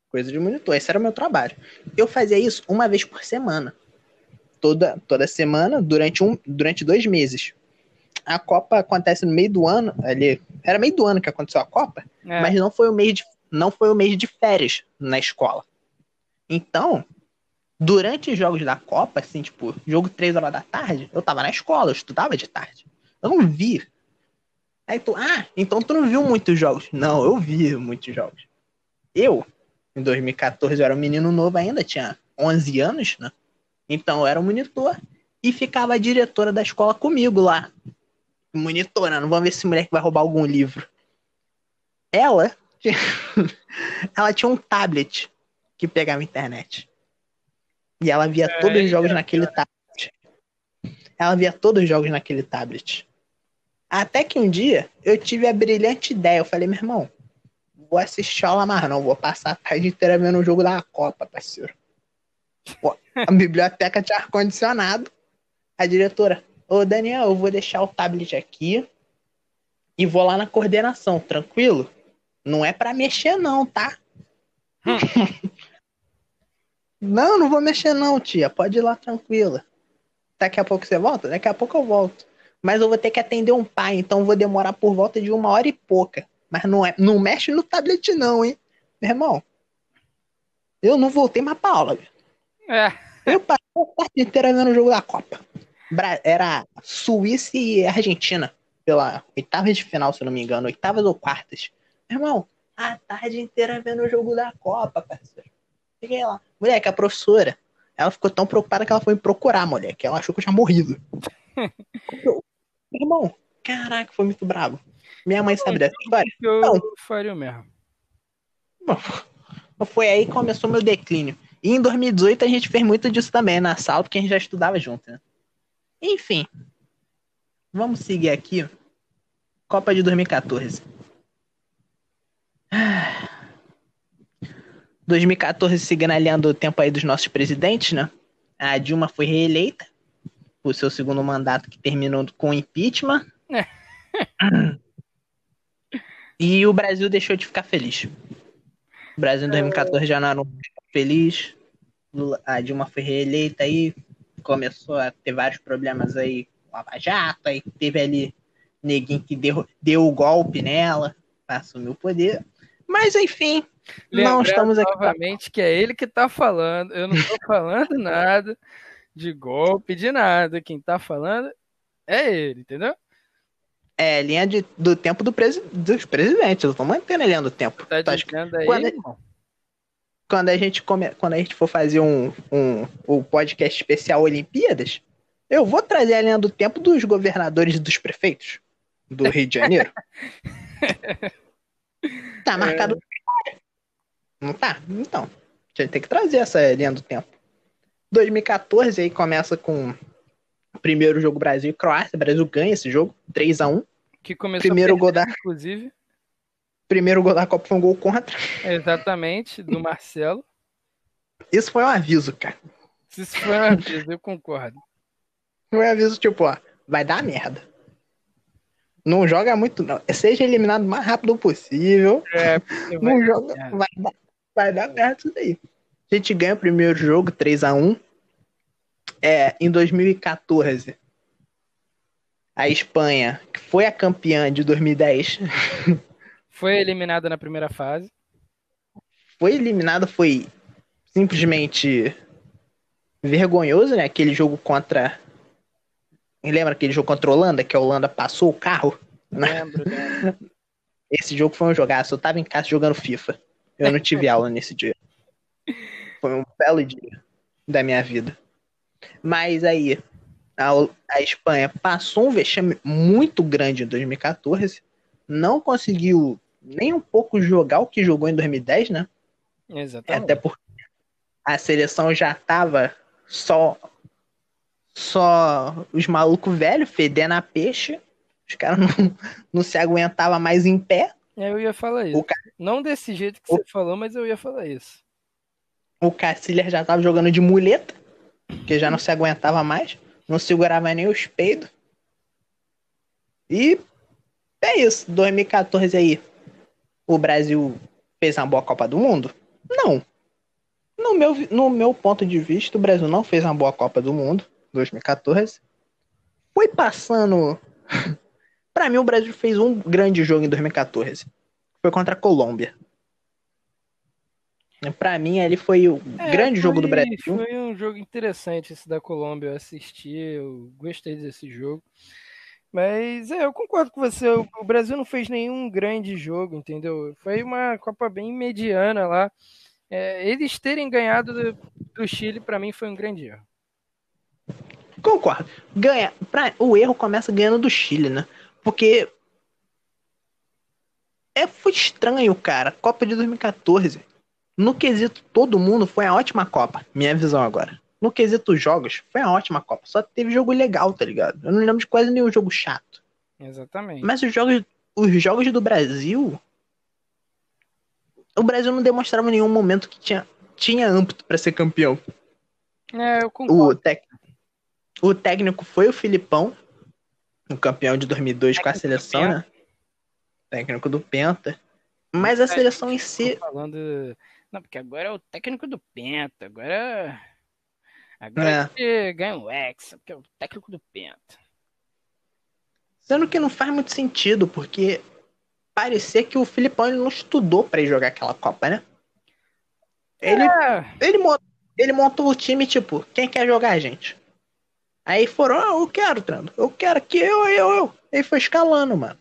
Coisa de monitor, esse era o meu trabalho. Eu fazia isso uma vez por semana. Toda, toda semana, durante, um, durante dois meses. A Copa acontece no meio do ano. Ali, era meio do ano que aconteceu a Copa, É, mas não foi o mês de, não foi o mês de férias na escola. Então, durante os jogos da Copa, assim, tipo, jogo três horas da tarde, eu tava na escola, eu estudava de tarde. Eu não vi Aí tu, ah, então tu não viu muitos jogos. Não, eu vi muitos jogos. Eu, em 2014, eu era um menino novo ainda, tinha 11 anos, né? Então eu era um monitor e ficava a diretora da escola comigo lá. Monitora, não vamos ver se esse moleque vai roubar algum livro. Ela, *laughs* ela tinha um tablet que pegava internet. E ela via é, todos os jogos é, naquele é. tablet. Ela via todos os jogos naquele tablet. Até que um dia eu tive a brilhante ideia. Eu falei, meu irmão, vou assistir aula mais não, vou passar a tarde inteira vendo o jogo da Copa, parceiro. Pô, a *laughs* biblioteca tinha ar-condicionado. A diretora, ô Daniel, eu vou deixar o tablet aqui e vou lá na coordenação, tranquilo? Não é para mexer não, tá? Hum. *laughs* não, não vou mexer não, tia. Pode ir lá tranquila. Daqui a pouco você volta? Daqui a pouco eu volto. Mas eu vou ter que atender um pai, então vou demorar por volta de uma hora e pouca. Mas não, é, não mexe no tablet não, hein? Meu irmão, eu não voltei mais pra aula. É. Eu passei a tarde inteira vendo o jogo da Copa. Era Suíça e Argentina, pela oitava de final, se não me engano, oitavas ou quartas. Meu irmão, a tarde inteira vendo o jogo da Copa, parceiro. Fiquei lá. Moleque, a professora, ela ficou tão preocupada que ela foi me procurar, moleque. Ela achou que eu tinha morrido. *laughs* Irmão, caraca, foi muito bravo. Minha mãe sabe dessa história? Eu não. faria mesmo. Foi aí que começou meu declínio. E em 2018 a gente fez muito disso também na sala, porque a gente já estudava junto, né? Enfim. Vamos seguir aqui. Copa de 2014. 2014 seguindo aliando o tempo aí dos nossos presidentes, né? A Dilma foi reeleita por seu segundo mandato que terminou com impeachment. É. e o Brasil deixou de ficar feliz. O Brasil em 2014 já não era um feliz. A Dilma foi reeleita aí, começou a ter vários problemas aí com a Jato, aí teve ali neguinho que deu, deu o golpe nela para assumir o poder. Mas enfim, Lembrando não estamos aqui. Novamente que é ele que está falando. Eu não estou falando *laughs* nada de golpe, de nada. Quem está falando é ele, entendeu? É, linha de, do tempo do presi dos presidentes. Eu estou mantendo a linha do tempo. Tá então, dizendo aí, quando, irmão? quando a gente come, quando a gente for fazer um, um, um podcast especial Olimpíadas, eu vou trazer a linha do tempo dos governadores e dos prefeitos do Rio de Janeiro. *laughs* Tá marcado. É... Não tá? Então. A gente tem que trazer essa linha do tempo. 2014 aí começa com o primeiro jogo Brasil e Croácia. O Brasil ganha esse jogo, 3 a 1 Que começou primeiro gol da inclusive. Primeiro gol da Copa foi um gol contra. Exatamente, do Marcelo. Isso foi um aviso, cara. Isso foi um aviso, eu concordo. Foi um aviso tipo, ó, vai dar merda. Não joga muito, não. Seja eliminado o mais rápido possível. É, *laughs* não joga. Vai dar, vai dar merda isso daí. A gente ganha o primeiro jogo, 3 a 1 É, em 2014. A Espanha, que foi a campeã de 2010. *laughs* Foi eliminada na primeira fase. Foi eliminada, foi simplesmente vergonhoso, né? Aquele jogo contra Lembra aquele jogo contra a Holanda, que a Holanda passou o carro? Lembro, lembro. *laughs* Esse jogo foi um jogaço. Eu tava em casa jogando FIFA. Eu não tive aula nesse dia. Foi um belo dia da minha vida. Mas aí, a, a Espanha passou um vexame muito grande em 2014. Não conseguiu nem um pouco jogar o que jogou em 2010, né? Exatamente. Até porque a seleção já tava só só os malucos velhos, fedendo a peixe. Os caras não, não se aguentavam mais em pé. É, eu ia falar isso. Ca... Não desse jeito que o... você falou, mas eu ia falar isso. O Cacilhas já tava jogando de muleta, que já não se aguentava mais. Não segurava nem os peidos. E é isso. 2014 aí. O Brasil fez uma boa Copa do Mundo? Não. No meu, no meu ponto de vista, o Brasil não fez uma boa Copa do Mundo. 2014. Foi passando. para mim, o Brasil fez um grande jogo em 2014. Foi contra a Colômbia. Para mim, ele foi o é, grande foi, jogo do Brasil. Foi um jogo interessante esse da Colômbia. Eu assisti, eu gostei desse jogo. Mas é, eu concordo com você. O Brasil não fez nenhum grande jogo, entendeu? Foi uma Copa bem mediana lá. É, eles terem ganhado do, do Chile, para mim, foi um grande erro. Concordo. Ganha. Pra, o erro começa ganhando do Chile, né? Porque. É, foi estranho, cara. Copa de 2014. No quesito todo mundo, foi a ótima Copa. Minha visão agora no quesito jogos, foi uma ótima Copa. Só teve jogo legal, tá ligado? Eu não lembro de quase nenhum jogo chato. Exatamente. Mas os jogos, os jogos do Brasil. O Brasil não demonstrava em nenhum momento que tinha, tinha âmbito para ser campeão. É, eu concordo. O, tec, o técnico foi o Filipão, o campeão de 2002 técnico com a seleção, né? Técnico do Penta. Mas a seleção em si. Falando... Não, porque agora é o técnico do Penta. Agora Agora é. a gente ganha o Hexa, porque é o técnico do Penta. Sendo que não faz muito sentido, porque parecia que o Filipão ele não estudou para ir jogar aquela Copa, né? Ele, é. ele, ele montou o time, tipo, quem quer jogar, gente? Aí foram, ah, eu quero, Trando. Eu quero que eu, eu, eu. Aí foi escalando, mano.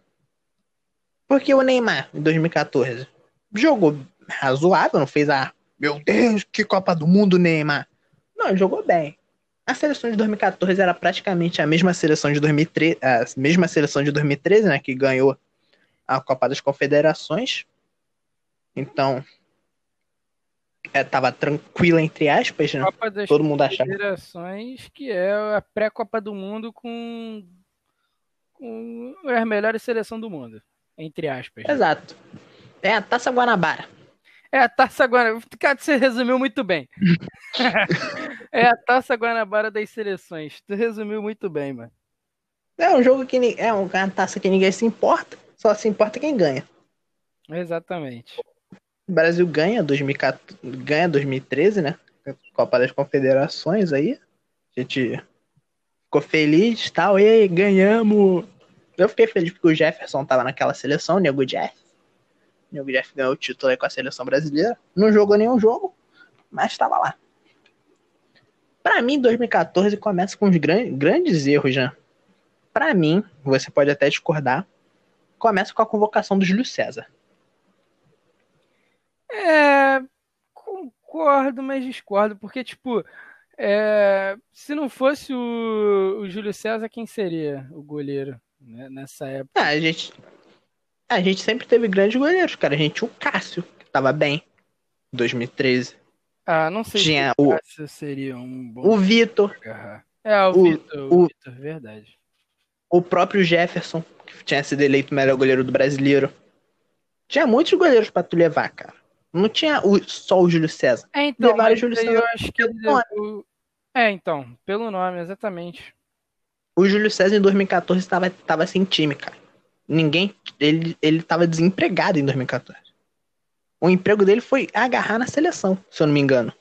Porque o Neymar, em 2014, jogou razoável, não fez a. Meu Deus, que Copa do Mundo, Neymar. Não, jogou bem. A seleção de 2014 era praticamente a mesma seleção de 2013, a mesma seleção de 2013, né, que ganhou a Copa das Confederações. Então, é, tava tranquila entre aspas, né? Copa das Todo mundo achava. Confederações, que é a pré-Copa do Mundo com, com a melhor seleção do mundo, entre aspas. Exato. É a Taça Guanabara. É a Taça Guanabara. Cara, você resumiu muito bem. *laughs* é a Taça Guanabara das seleções. Tu resumiu muito bem, mano. É um jogo que é uma taça que ninguém se importa, só se importa quem ganha. Exatamente. O Brasil ganha 2014, ganha 2013, né? Copa das Confederações aí. A gente ficou feliz, tal, e aí, ganhamos. Eu fiquei feliz porque o Jefferson tava naquela seleção, o Nego Jeff. O Jeff ganhou o título aí com a seleção brasileira. Não jogou nenhum jogo, mas estava lá. Para mim, 2014 começa com gran grandes erros, né? Para mim, você pode até discordar, começa com a convocação do Júlio César. É, concordo, mas discordo, porque, tipo, é, se não fosse o, o Júlio César, quem seria o goleiro né, nessa época? Ah, a gente, a gente sempre teve grandes goleiros, cara. A gente tinha o Cássio, que tava bem. 2013. Ah, não sei tinha se o Cássio seria um bom. O Vitor. É, o, o Vitor, o, Vitor, verdade. O próprio Jefferson, que tinha sido eleito o melhor goleiro do brasileiro. Tinha muitos goleiros para tu levar, cara. Não tinha o, só o Júlio César. É, então, Levaram o Júlio César. Eu acho que levou... É, então, pelo nome, exatamente. O Júlio César em 2014 estava tava sem time, cara ninguém. Ele, ele tava desempregado em 2014. O emprego dele foi agarrar na seleção, se eu não me engano.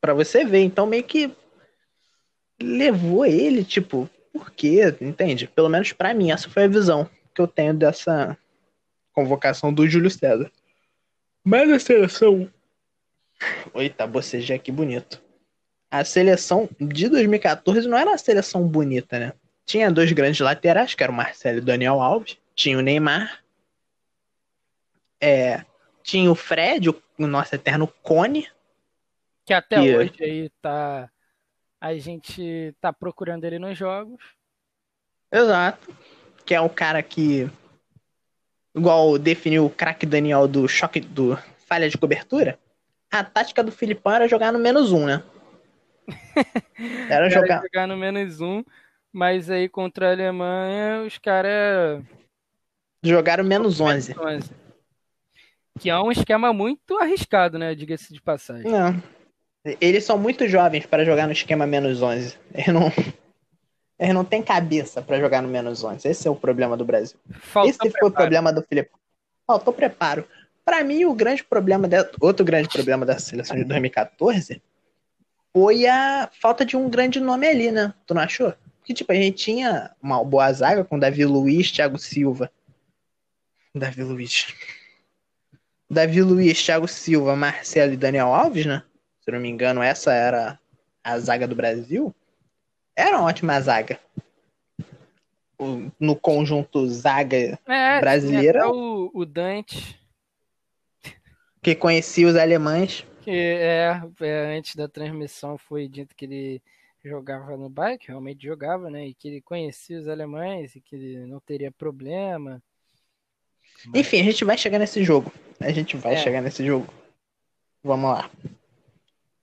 Para você ver, então meio que levou ele, tipo, por quê? Entende? Pelo menos para mim, essa foi a visão que eu tenho dessa convocação do Júlio César. Mas a seleção. Eita, bocejei aqui bonito. A seleção de 2014 não era uma seleção bonita, né? Tinha dois grandes laterais, que eram o Marcelo e o Daniel Alves. Tinha o Neymar. É, tinha o Fred, o, o nosso eterno Cone. Que até que... hoje aí tá. A gente tá procurando ele nos jogos. Exato. Que é o cara que. Igual definiu o craque Daniel do choque do falha de cobertura. A tática do Filipão era jogar no menos um, né? *laughs* Era jogar... jogar no menos um mas aí contra a Alemanha, os caras. Jogaram menos 11. 11. Que é um esquema muito arriscado, né? Diga-se de passagem. Não. Eles são muito jovens para jogar no esquema menos 11. Eles não, eles não têm cabeça para jogar no menos 11. Esse é o problema do Brasil. Falta Esse preparo. foi o problema do Felipe. Faltou preparo. Para mim, o grande problema, de... outro grande problema da seleção de 2014 foi a falta de um grande nome ali, né? Tu não achou? Porque, tipo, a gente tinha uma boa zaga com Davi Luiz, Thiago Silva. Davi Luiz. Davi Luiz, Thiago Silva, Marcelo e Daniel Alves, né? Se não me engano, essa era a zaga do Brasil. Era uma ótima zaga. no conjunto zaga é, brasileira. O, o Dante. Que conhecia os alemães. Que é, é, antes da transmissão foi dito que ele jogava no bike, realmente jogava, né? E que ele conhecia os alemães e que ele não teria problema. Mas... Enfim, a gente vai chegar nesse jogo. A gente vai é. chegar nesse jogo. Vamos lá.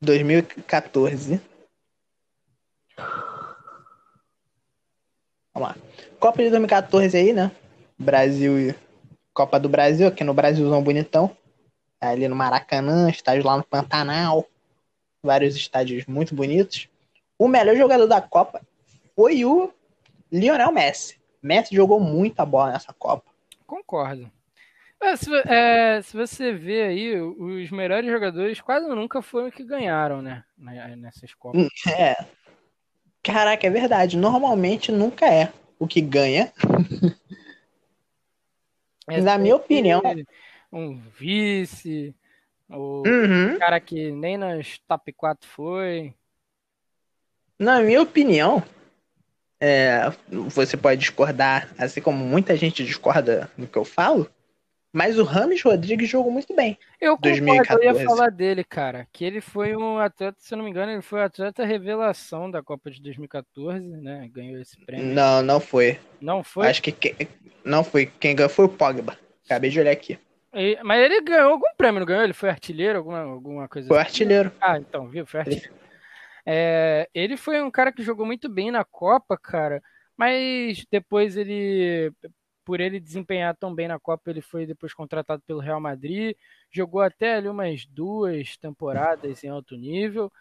2014. Vamos lá. Copa de 2014 aí, né? Brasil e Copa do Brasil, aqui no Brasilzão bonitão. Ali no Maracanã, estádio lá no Pantanal. Vários estádios muito bonitos. O melhor jogador da Copa foi o Lionel Messi. Messi jogou muita bola nessa Copa. Concordo. É, se, é, se, você vê aí, os melhores jogadores quase nunca foram que ganharam, né? Nessas Copas. É. Caraca, é verdade. Normalmente nunca é o que ganha. É, Na minha opinião. Um vice, o uhum. cara que nem nas top 4 foi. Na minha opinião, é, você pode discordar, assim como muita gente discorda no que eu falo, mas o Rames Rodrigues jogou muito bem. Eu concordo, eu ia falar dele, cara. Que ele foi um atleta, se eu não me engano, ele foi o atleta revelação da Copa de 2014, né? Ganhou esse prêmio. Não, não foi. Não foi? Acho que quem... não foi. Quem ganhou foi o Pogba. Acabei de olhar aqui. E... mas ele ganhou algum prêmio, não ganhou? Ele foi artilheiro, alguma, alguma coisa Foi assim? artilheiro. Ah, então, viu? Foi artilheiro. É... ele foi um cara que jogou muito bem na Copa, cara. Mas depois ele por ele desempenhar tão bem na Copa, ele foi depois contratado pelo Real Madrid, jogou até ali umas duas temporadas em alto nível,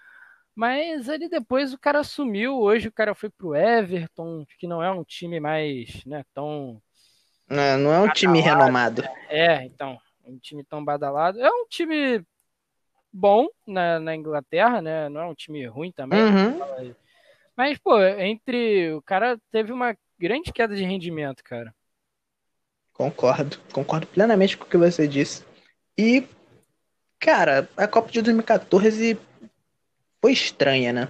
mas ali depois o cara sumiu, hoje o cara foi pro Everton, que não é um time mais, né, tão... Não, não é um badalado, time renomado. É, então, um time tão badalado. É um time bom na, na Inglaterra, né, não é um time ruim também. Uhum. Mas, pô, entre... O cara teve uma grande queda de rendimento, cara. Concordo, concordo plenamente com o que você disse. E, cara, a Copa de 2014 foi estranha, né?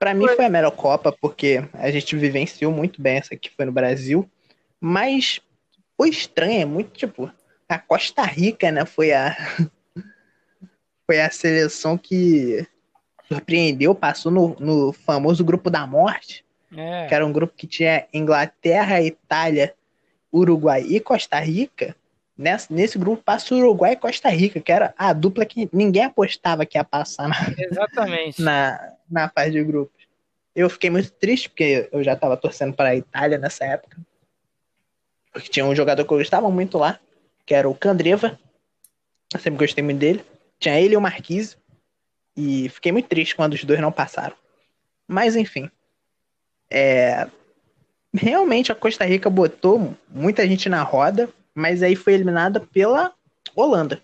Para mim foi a melhor Copa, porque a gente vivenciou muito bem essa que foi no Brasil, mas foi estranha, muito tipo, a Costa Rica, né, foi a *laughs* foi a seleção que surpreendeu, passou no, no famoso grupo da morte, é. que era um grupo que tinha Inglaterra, Itália, Uruguai e Costa Rica, nesse, nesse grupo passa Uruguai e Costa Rica, que era a dupla que ninguém apostava que ia passar na, Exatamente. na, na fase de grupos. Eu fiquei muito triste, porque eu já estava torcendo para a Itália nessa época. Porque tinha um jogador que eu gostava muito lá, que era o Candreva. Eu sempre gostei muito dele. Tinha ele e o Marquise. E fiquei muito triste quando os dois não passaram. Mas enfim. É, realmente a Costa Rica botou muita gente na roda, mas aí foi eliminada pela Holanda,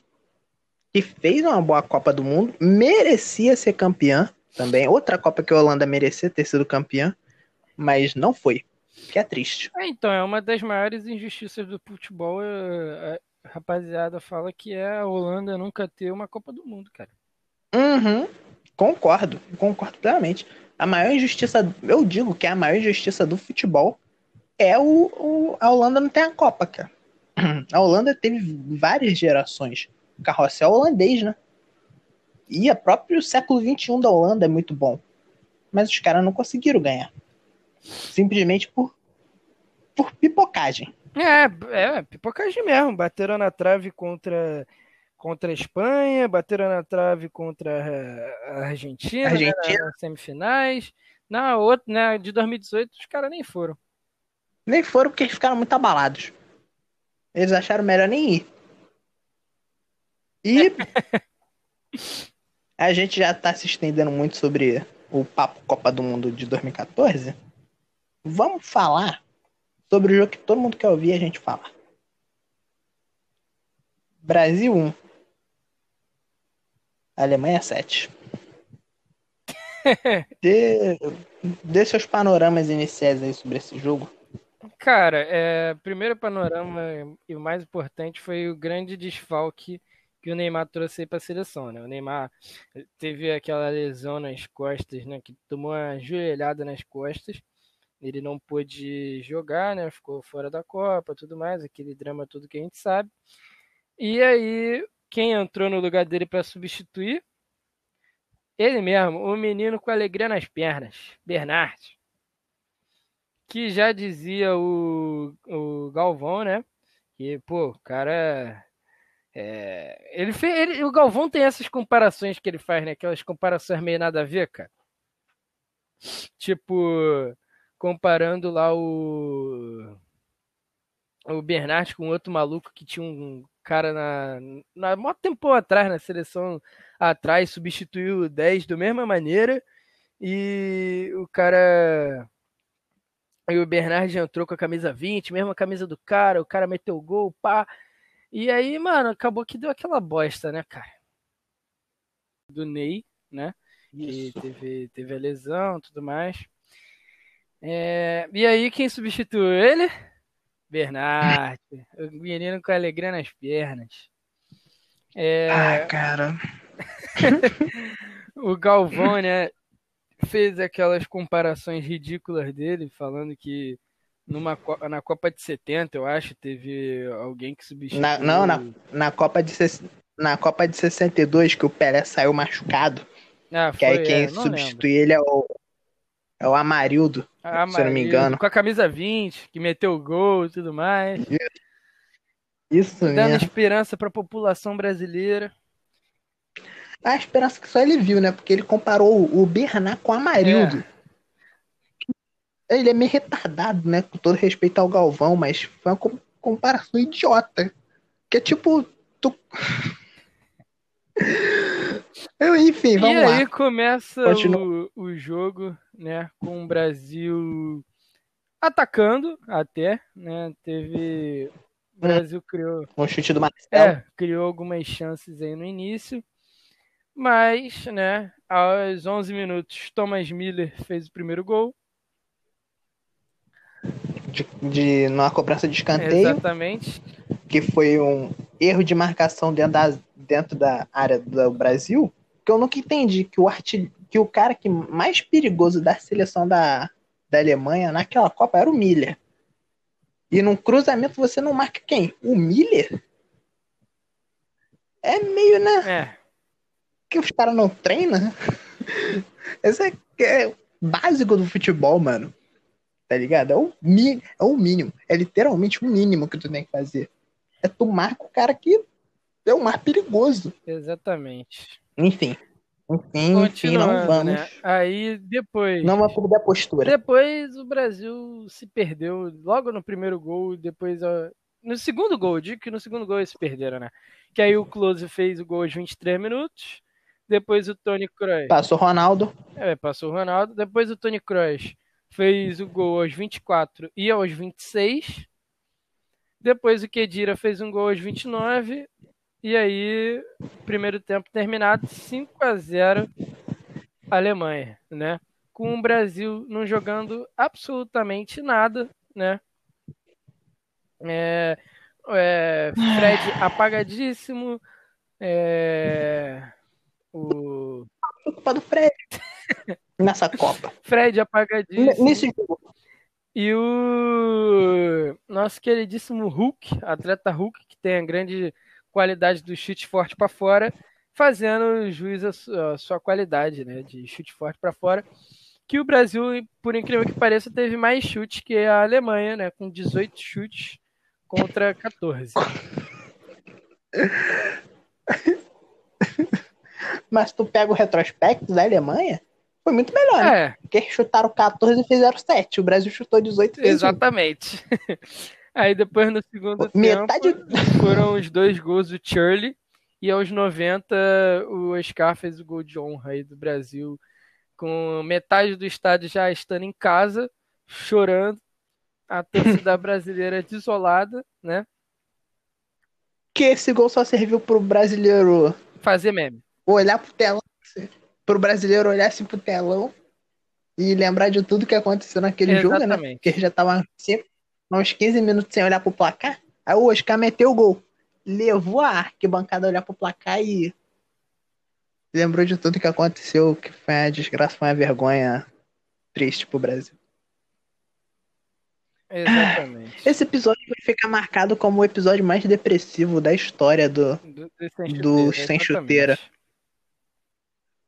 que fez uma boa Copa do Mundo, merecia ser campeã também. Outra Copa que a Holanda merecia ter sido campeã, mas não foi. Que é triste. É, então, é uma das maiores injustiças do futebol. É, a rapaziada fala que é a Holanda nunca ter uma Copa do Mundo, cara. Uhum. Concordo, concordo plenamente a maior injustiça, eu digo que é a maior injustiça do futebol é o, o a Holanda não tem a Copa, cara. A Holanda teve várias gerações. O carrossel holandês, né? E o próprio século XXI da Holanda é muito bom. Mas os caras não conseguiram ganhar. Simplesmente por, por pipocagem. É, é, pipocagem mesmo. Bateram na trave contra contra a Espanha, bateram na trave contra a Argentina, Argentina. Né, nas semifinais. Na outra, né, de 2018, os caras nem foram. Nem foram porque eles ficaram muito abalados. Eles acharam melhor nem ir. E *laughs* a gente já tá se estendendo muito sobre o papo Copa do Mundo de 2014. Vamos falar sobre o jogo que todo mundo quer ouvir a gente falar. Brasil 1, Alemanha 7. *laughs* dê, dê seus panoramas iniciais aí sobre esse jogo. Cara, é, primeiro panorama e o mais importante foi o grande desfalque que o Neymar trouxe para a seleção, né? O Neymar teve aquela lesão nas costas, né? Que tomou uma joelhada nas costas, ele não pôde jogar, né? Ficou fora da Copa, tudo mais, aquele drama tudo que a gente sabe. E aí, quem entrou no lugar dele para substituir? Ele mesmo, o menino com alegria nas pernas, Bernard. Que já dizia o, o Galvão, né? Que, pô, o cara. É, ele ele, o Galvão tem essas comparações que ele faz, né? Aquelas comparações meio nada a ver, cara. Tipo, comparando lá o o Bernard com outro maluco que tinha um cara na, na mó tempo atrás na seleção atrás substituiu o 10 da mesma maneira e o cara e o Bernard entrou com a camisa 20, mesma camisa do cara, o cara meteu o gol, pá. E aí, mano, acabou que deu aquela bosta, né, cara? Do Ney, né? Que teve, teve a lesão tudo mais. É, e aí, quem substituiu ele? Bernard. *laughs* o menino com alegria nas pernas. É... Ah, cara. *laughs* o Galvão, né? Fez aquelas comparações ridículas dele, falando que numa, na Copa de 70, eu acho, teve alguém que substituiu. Na, não, na, na, Copa de, na Copa de 62, que o Pelé saiu machucado. Ah, foi, que aí quem é, substitui lembro. ele é o, é o Amarildo, Amarildo, se eu não me engano. Com a camisa 20, que meteu o gol e tudo mais. Isso Dando mesmo. esperança para a população brasileira. A esperança que só ele viu, né? Porque ele comparou o Bernard com o Amarildo. É. Ele é meio retardado, né? Com todo respeito ao Galvão, mas foi uma comparação idiota. Que é tipo. Tu... *laughs* Eu, enfim, vamos lá. E aí começa o, o jogo, né? Com o Brasil atacando até, né? Teve. O Brasil criou. Um chute do Marcelo. É, criou algumas chances aí no início. Mas, né, aos 11 minutos, Thomas Miller fez o primeiro gol. De, de numa cobrança de escanteio. Exatamente. Que foi um erro de marcação dentro da, dentro da área do Brasil. Que eu nunca entendi que o, artil, que o cara que mais perigoso da seleção da, da Alemanha naquela Copa era o Miller. E num cruzamento você não marca quem? O Miller? É meio, né? É que os caras não treinam? *laughs* Esse é, é básico do futebol, mano. Tá ligado? É o, mi, é o mínimo. É literalmente o mínimo que tu tem que fazer. É tu marca o cara que é o mais perigoso. Exatamente. Enfim. Enfim, enfim, não vamos. Né? Aí depois. Não vamos perder a postura. Depois o Brasil se perdeu logo no primeiro gol, depois no segundo gol, digo que no segundo gol eles se perderam, né? Que aí o Close fez o gol aos 23 minutos. Depois o Tony Kroos. Passou o Ronaldo. É, passou o Ronaldo. Depois o Tony Kroos fez o gol aos 24 e aos 26. Depois o Kedira fez um gol aos 29. E aí, primeiro tempo terminado, 5 a 0 Alemanha, né? Com o Brasil não jogando absolutamente nada, né? É, é, Fred *sighs* apagadíssimo. É, o. culpa do Fred. *laughs* Nessa Copa. Fred apagadíssimo. Nesse jogo. E o nosso queridíssimo Hulk, atleta Hulk, que tem a grande qualidade do chute forte para fora, fazendo juiz a sua, a sua qualidade, né, de chute forte para fora. Que o Brasil, por incrível que pareça, teve mais chutes que a Alemanha, né, com 18 chutes contra 14. *laughs* Mas tu pega o retrospecto da Alemanha, foi muito melhor, né? É. Porque chutaram 14 e fizeram 7. O Brasil chutou 18 e fez Exatamente. *laughs* Aí depois no segundo Metade... tempo foram os dois gols do Shirley. E aos 90 o Oscar fez o gol de honra aí do Brasil. Com metade do estádio já estando em casa, chorando. A torcida *laughs* brasileira desolada, né? Que esse gol só serviu pro brasileiro fazer meme olhar pro telão, pro brasileiro olhar assim pro telão e lembrar de tudo que aconteceu naquele Exatamente. jogo, né? Porque ele já tava sempre uns 15 minutos sem olhar pro placar. Aí o Oscar meteu o gol. Levou a arquibancada a olhar pro placar e lembrou de tudo que aconteceu, que foi uma desgraça, foi uma vergonha triste pro Brasil. Exatamente. Esse episódio vai ficar marcado como o episódio mais depressivo da história do, Do, do sem do chuteira, sem exatamente. chuteira.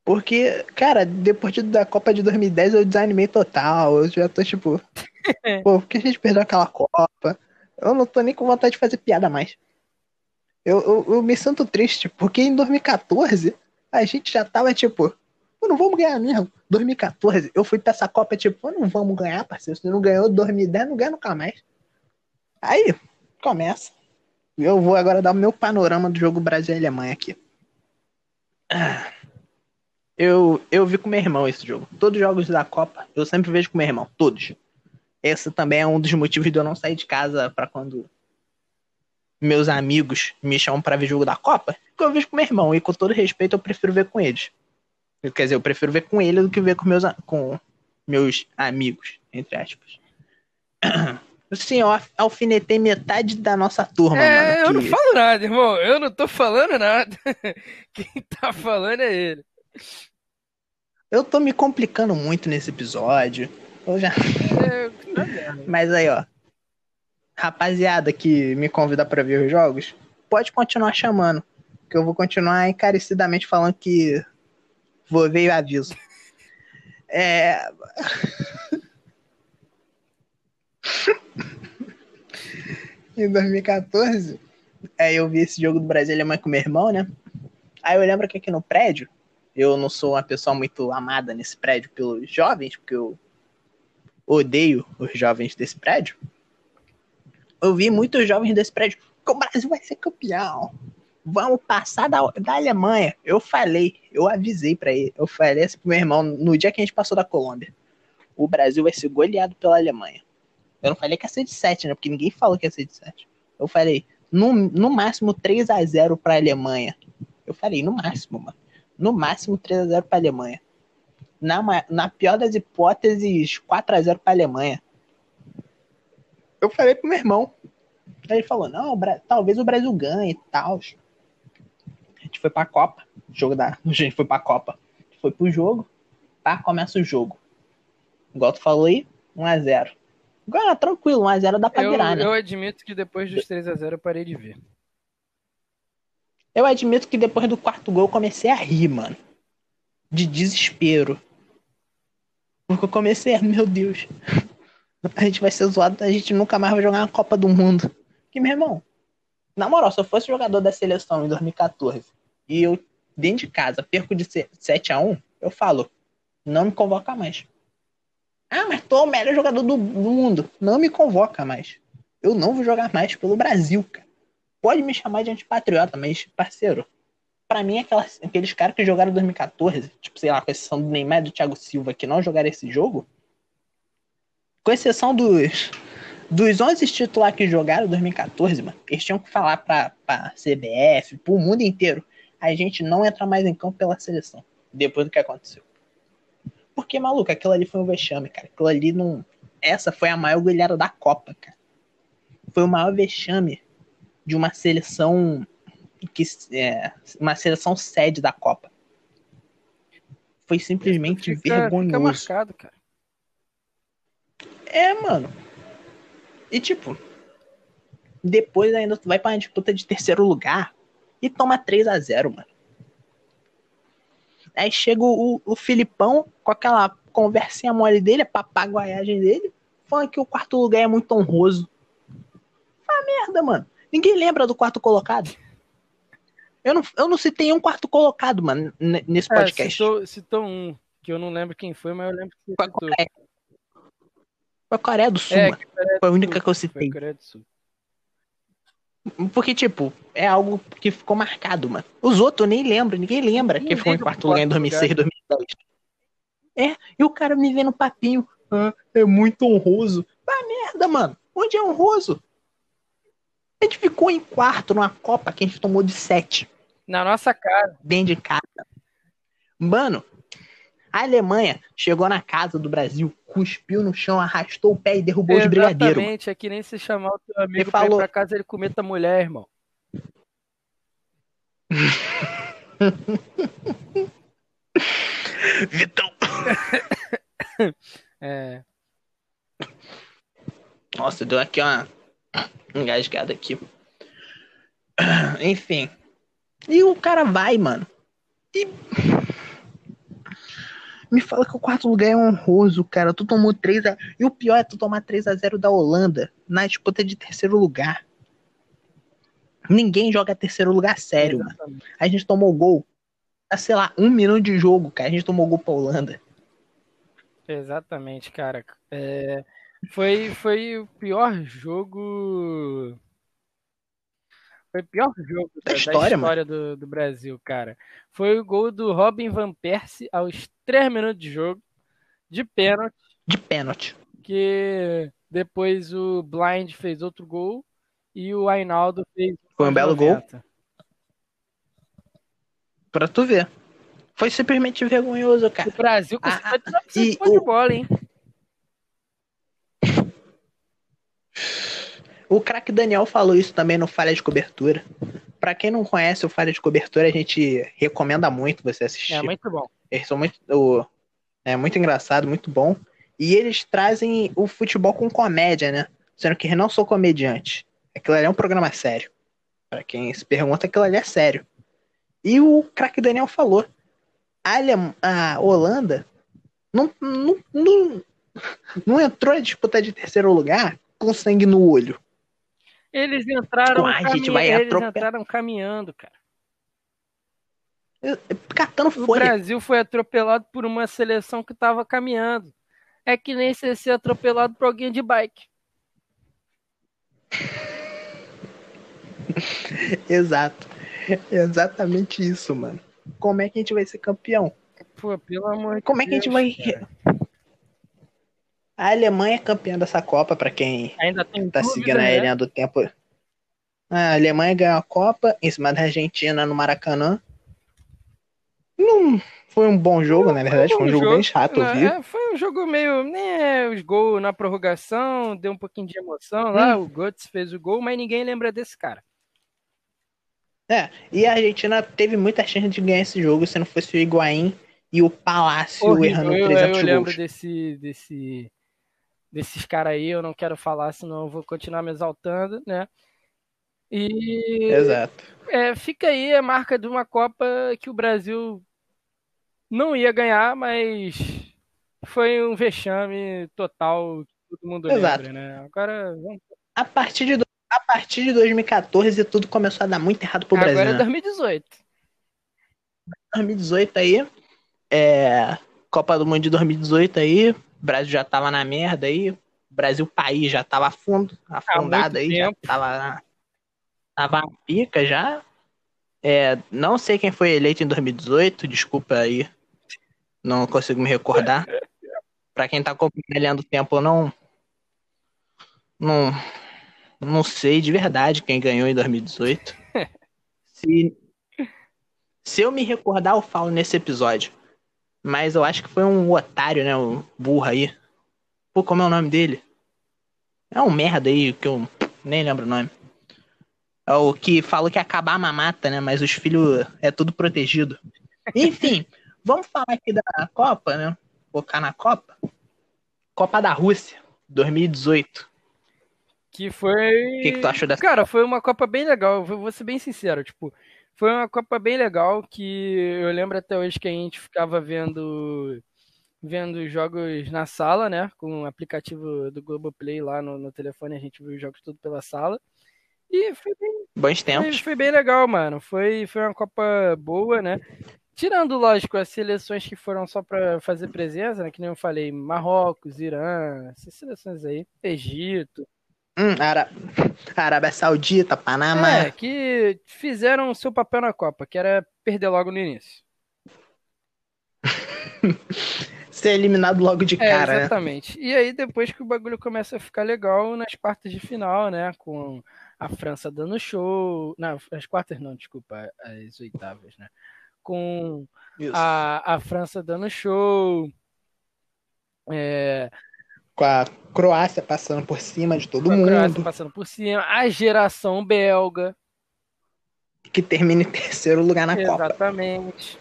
Porque, cara, depois de- da Copa de 2010 eu desanimei total. Eu já tô tipo. *laughs* Pô, por que a gente perdeu aquela Copa? Eu não tô nem com vontade de fazer piada mais. Eu, eu, eu me sinto triste, porque em 2014 a gente já tava tipo. Pô, não vamos ganhar mesmo. 2014, eu fui pra essa Copa tipo, não vamos ganhar, parceiro. Se não ganhou 2010, não ganha nunca mais. Aí, começa. Eu vou agora dar o meu panorama do jogo Brasil e Alemanha aqui. Ah. Eu, eu vi com meu irmão esse jogo. Todos os jogos da Copa, eu sempre vejo com meu irmão. Todos. Esse também é um dos motivos de eu não sair de casa pra quando meus amigos me chamam pra ver jogo da Copa. Que eu vejo com meu irmão. E com todo respeito, eu prefiro ver com eles. Quer dizer, eu prefiro ver com ele do que ver com meus, com meus amigos, entre aspas. *clears throat* Sim, eu alf- alfinetei metade da nossa turma, É, eu mano. não que- falo nada, irmão. Eu não tô falando nada. *laughs* Quem tá falando é ele. Eu tô me complicando muito nesse episódio. Eu já... É. Mas aí, ó. Rapaziada que me convida pra ver os jogos, pode continuar chamando. Que eu vou continuar encarecidamente falando que vou ver e aviso. É. *laughs* em 2014, aí eu vi esse jogo do Brasil e Alemanha com meu irmão, né? Aí eu lembro que aqui no prédio, eu não sou uma pessoa muito amada nesse prédio pelos jovens, porque eu odeio os jovens desse prédio. Eu vi muitos jovens desse prédio que o Brasil vai ser campeão. Vamos passar da, da Alemanha. Eu falei, eu avisei pra ele. Eu falei assim pro meu irmão no dia que a gente passou da Colômbia. O Brasil vai ser goleado pela Alemanha. Eu não falei que ia ser de 7, né? Porque ninguém falou que ia ser de 7. Eu falei, no, no máximo 3 a 0 pra Alemanha. Eu falei, no máximo, mano. No máximo 3 a 0 pra Alemanha. Na, na pior das hipóteses, 4 a 0 pra Alemanha. Eu falei pro meu irmão. Ele falou, não, talvez o Brasil ganhe e tal. A gente foi pra Copa. Jogo da. *laughs* A gente foi pra Copa. Foi pro jogo. Pá, começa o jogo. Igual tu falou aí, 1x0. Agora, tranquilo, 1x0 dá pra Eu, virar, né? eu admito que depois dos 3x0 eu parei de ver. Eu admito que depois do quarto gol comecei a rir, mano. De desespero. Porque eu comecei a, meu Deus. A gente vai ser zoado, a gente nunca mais vai jogar uma Copa do Mundo. Que, meu irmão, na moral, se eu fosse jogador da seleção em 2014 e eu, dentro de casa, perco de 7x1, eu falo, não me convoca mais. Ah, mas tô o melhor jogador do, do mundo. Não me convoca mais. Eu não vou jogar mais pelo Brasil, cara pode me chamar de antipatriota, mas, parceiro, pra mim, aquelas, aqueles caras que jogaram em 2014, tipo, sei lá, com exceção do Neymar e do Thiago Silva, que não jogaram esse jogo, com exceção dos, dos 11 titulares que jogaram em 2014, mano, eles tinham que falar pra, pra CBF, pro mundo inteiro, a gente não entra mais em campo pela seleção, depois do que aconteceu. Porque, maluco, aquilo ali foi um vexame, cara. Aquilo ali não. Essa foi a maior goleada da Copa, cara. Foi o maior vexame de uma seleção que é, uma seleção sede da Copa. Foi simplesmente Fica, fica vergonhoso. marcado, cara. É, mano. E tipo, depois ainda tu vai pra uma disputa de terceiro lugar e toma 3 a 0 mano. Aí chega o, o Filipão com aquela conversinha mole dele, a papaguaiagem dele, falando que o quarto lugar é muito honroso. Fala merda, mano. Ninguém lembra do quarto colocado. Eu não, eu não citei um quarto colocado, mano, nesse É, podcast. citou, citou um, que eu não lembro quem foi, mas eu lembro que você citou. Foi a Coreia do Sul, É, mano. Foi a única que eu citei. Foi Coreia do Sul. Porque, tipo, é algo que ficou marcado, mano. Os outros eu nem lembro, ninguém lembra Ninguém que ficou em quarto lugar em quarto 2006, 2010. É, e o cara me vê no papinho. Ah, é muito honroso. Ah, merda, mano. Onde é honroso? A gente ficou em quarto numa Copa que a gente tomou de sete Na nossa cara. dentro de casa. Mano, a Alemanha chegou na casa do Brasil, cuspiu no chão, arrastou o pé e derrubou os brigadeiros. Exatamente, é que nem se chamar o teu amigo Ele pra falou- pra casa ele comer tua mulher, irmão. *laughs* Vitão. *laughs* É, Nossa, deu aqui uma engasgada aqui. Enfim. E o cara vai, mano. E. Me fala que o quarto lugar é honroso, cara. Tu tomou 3 a... E o pior é tu tomar 3 a 0 da Holanda na disputa de terceiro lugar. Ninguém joga terceiro lugar sério, Exatamente. mano. A gente tomou gol. Sei lá, um minuto de jogo, cara. A gente tomou gol pra Holanda. Exatamente, cara. É, foi, foi o pior jogo. Foi o pior jogo da, da história, da história do, do, Brasil, cara. Foi o gol do Robin Van Persie aos 3 minutos de jogo, de pênalti. De pênalti. Que depois o Blind fez outro gol e o Ainaldo fez. Foi um belo 90. gol. Pra tu ver. Foi simplesmente vergonhoso, cara. O Brasil com ah, e o... de bola, hein? O craque Daniel falou isso também no Falha de Cobertura. Para quem não conhece o Falha de Cobertura, a gente recomenda muito você assistir. É muito bom. Eles são muito. É muito engraçado, muito bom. E eles trazem o futebol com comédia, né? Sendo que eu não sou comediante. Aquilo ali é um programa sério. Para quem se pergunta, aquilo ali é sério. E o craque Daniel falou a, a Holanda não, não, não, não entrou a disputa de terceiro lugar com sangue no olho. Eles entraram, tipo, a gente vai eles entraram caminhando, cara. Catando folha. O Brasil foi atropelado por uma seleção que estava caminhando. É que nem se ser atropelado por alguém de bike. *laughs* Exato. Exatamente isso, mano como é que a gente vai ser campeão? Pô, pelo amor de Como é que a gente vai. Cara. A Alemanha é campeã dessa Copa, para quem Ainda tem tá dúvida, seguindo a né? linha do tempo. A Alemanha ganhou a Copa em cima da Argentina no Maracanã. Não foi um bom jogo, na verdade, foi um, jogo, jogo, bem chato, não, é, Foi um jogo meio. Né, os gols na prorrogação, deu um pouquinho de emoção hum. lá. O Götze fez o gol, mas ninguém lembra desse cara. É, e a Argentina teve muita chance de ganhar esse jogo se não fosse o Higuaín e o Palácio Horrível. errando eu, 300 gols. Eu lembro desse, desse, desses caras aí, eu não quero falar, senão eu vou continuar me exaltando, né? E Exato. É, fica aí a marca de uma Copa que o Brasil não ia ganhar, mas foi um vexame total, todo mundo Exato. lembra, né? Agora vamos... A partir de a partir de 2014 tudo começou a dar muito errado pro Agora Brasil. Agora é 2018. 2018 aí, é, Copa do Mundo de 2018 aí, Brasil já tava na merda aí, Brasil país já tava fundo, afundado aí, tempo. já tava, tava na pica já. É, não sei quem foi eleito em 2018, desculpa aí, não consigo me recordar. Pra quem tá acompanhando o tempo, não, não, não sei de verdade quem ganhou em 2018. *laughs* se, se eu me recordar, eu falo nesse episódio. Mas eu acho que foi um otário, né? Um burro aí. Pô, como é o nome dele? É um merda aí, que eu nem lembro o nome. É o que falou que ia acabar a mamata, né? Mas os filhos é tudo protegido. Enfim, *laughs* vamos falar aqui da Copa, né? Focar na Copa. Copa da Rússia, 2018. Que foi. O que, que, tu achou dessa? Cara, foi uma Copa bem legal. vou ser bem sincero, tipo, foi uma Copa bem legal que eu lembro até hoje que a gente ficava vendo vendo jogos na sala, né? Com o aplicativo do Globoplay lá no, no telefone, a gente viu os jogos tudo pela sala. E foi bem. Bons tempos. Foi, foi, bem legal, mano. Foi, foi uma Copa boa, né? Tirando, lógico, as seleções que foram só para fazer presença, né? Que nem eu falei, Marrocos, Irã, essas seleções aí, Egito. Hum, Ara... Arábia Saudita, Panamá. É, que fizeram o seu papel na Copa, que era perder logo no início. *laughs* Ser eliminado logo de é, cara. Né? Exatamente. Né? E aí, depois que o bagulho começa a ficar legal nas quartas de final, né? Com a França dando show. Não, as quartas não, desculpa, as oitavas, né? Com a, a França dando show. É, com a Croácia passando por cima de todo com mundo. A Croácia passando por cima, a geração belga. Que termina em terceiro lugar na Exatamente. Copa. Exatamente.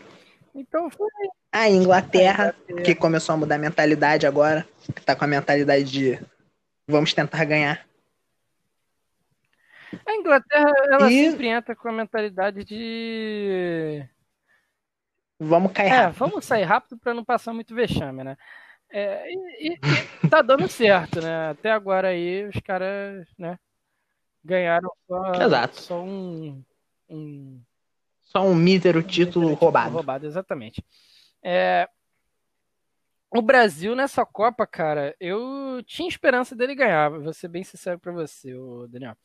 Então foi. A Inglaterra, a Inglaterra, que começou a mudar a mentalidade agora, que tá com a mentalidade de Vamos tentar ganhar. A Inglaterra, ela E- sempre entra com a mentalidade de. Vamos cair É, rápido. vamos sair rápido para não passar muito vexame, né? É, e, e- e tá dando certo, né? Até agora aí os caras, né? Ganharam só, Exato. só um, um Só um mísero título Título roubado. Roubado, exatamente. É, o Brasil nessa Copa, cara, eu tinha esperança dele ganhar, vou ser bem sincero pra você, Daniel.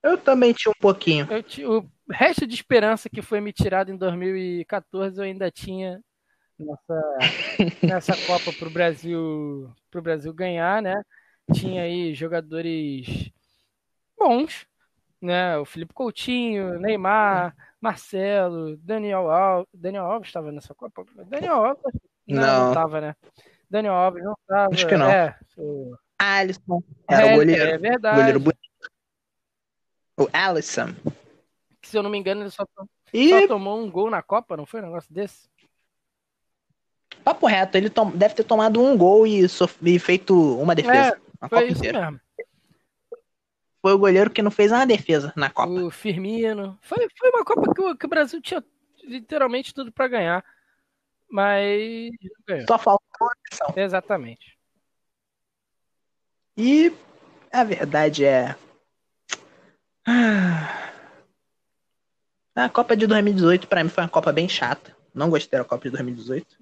Eu também tinha um pouquinho. O resto de esperança que foi me tirado em 2014 eu ainda tinha nessa, nessa Copa pro Brasil, pro Brasil ganhar, né? Tinha aí jogadores bons, né? O Felipe Coutinho, Neymar, Marcelo, Daniel Alves. Daniel Alves estava nessa Copa? Daniel Alves não, não Não. tava, né? Daniel Alves não tava. Acho que não. É, o- Alisson era é, o goleiro. é verdade. goleiro bonito. O Alisson. Que, se eu não me engano, ele só, E, só tomou um gol na Copa, não foi um negócio desse? Papo reto, ele deve ter tomado um gol e, e feito uma defesa. a Foi isso inteira. mesmo. Foi o goleiro que não fez uma defesa na Copa. O Firmino. Foi, foi uma Copa que o, que o Brasil tinha literalmente tudo pra ganhar. Mas ganhou. Só faltou ação. Exatamente. E a verdade é. Ah, *sighs* A Copa de 2018 pra mim foi uma Copa bem chata. Não gostei da Copa de 2018.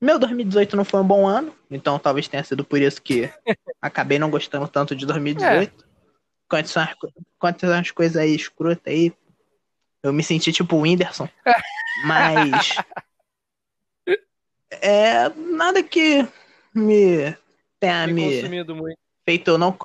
Meu 2018 não foi um bom ano, então talvez tenha sido por isso que *laughs* acabei não gostando tanto de 2018. Quanto são as, são as coisas aí escrotas aí, eu me senti tipo o Whindersson. *laughs* Mas. É. Nada que me tenha Me me feito não.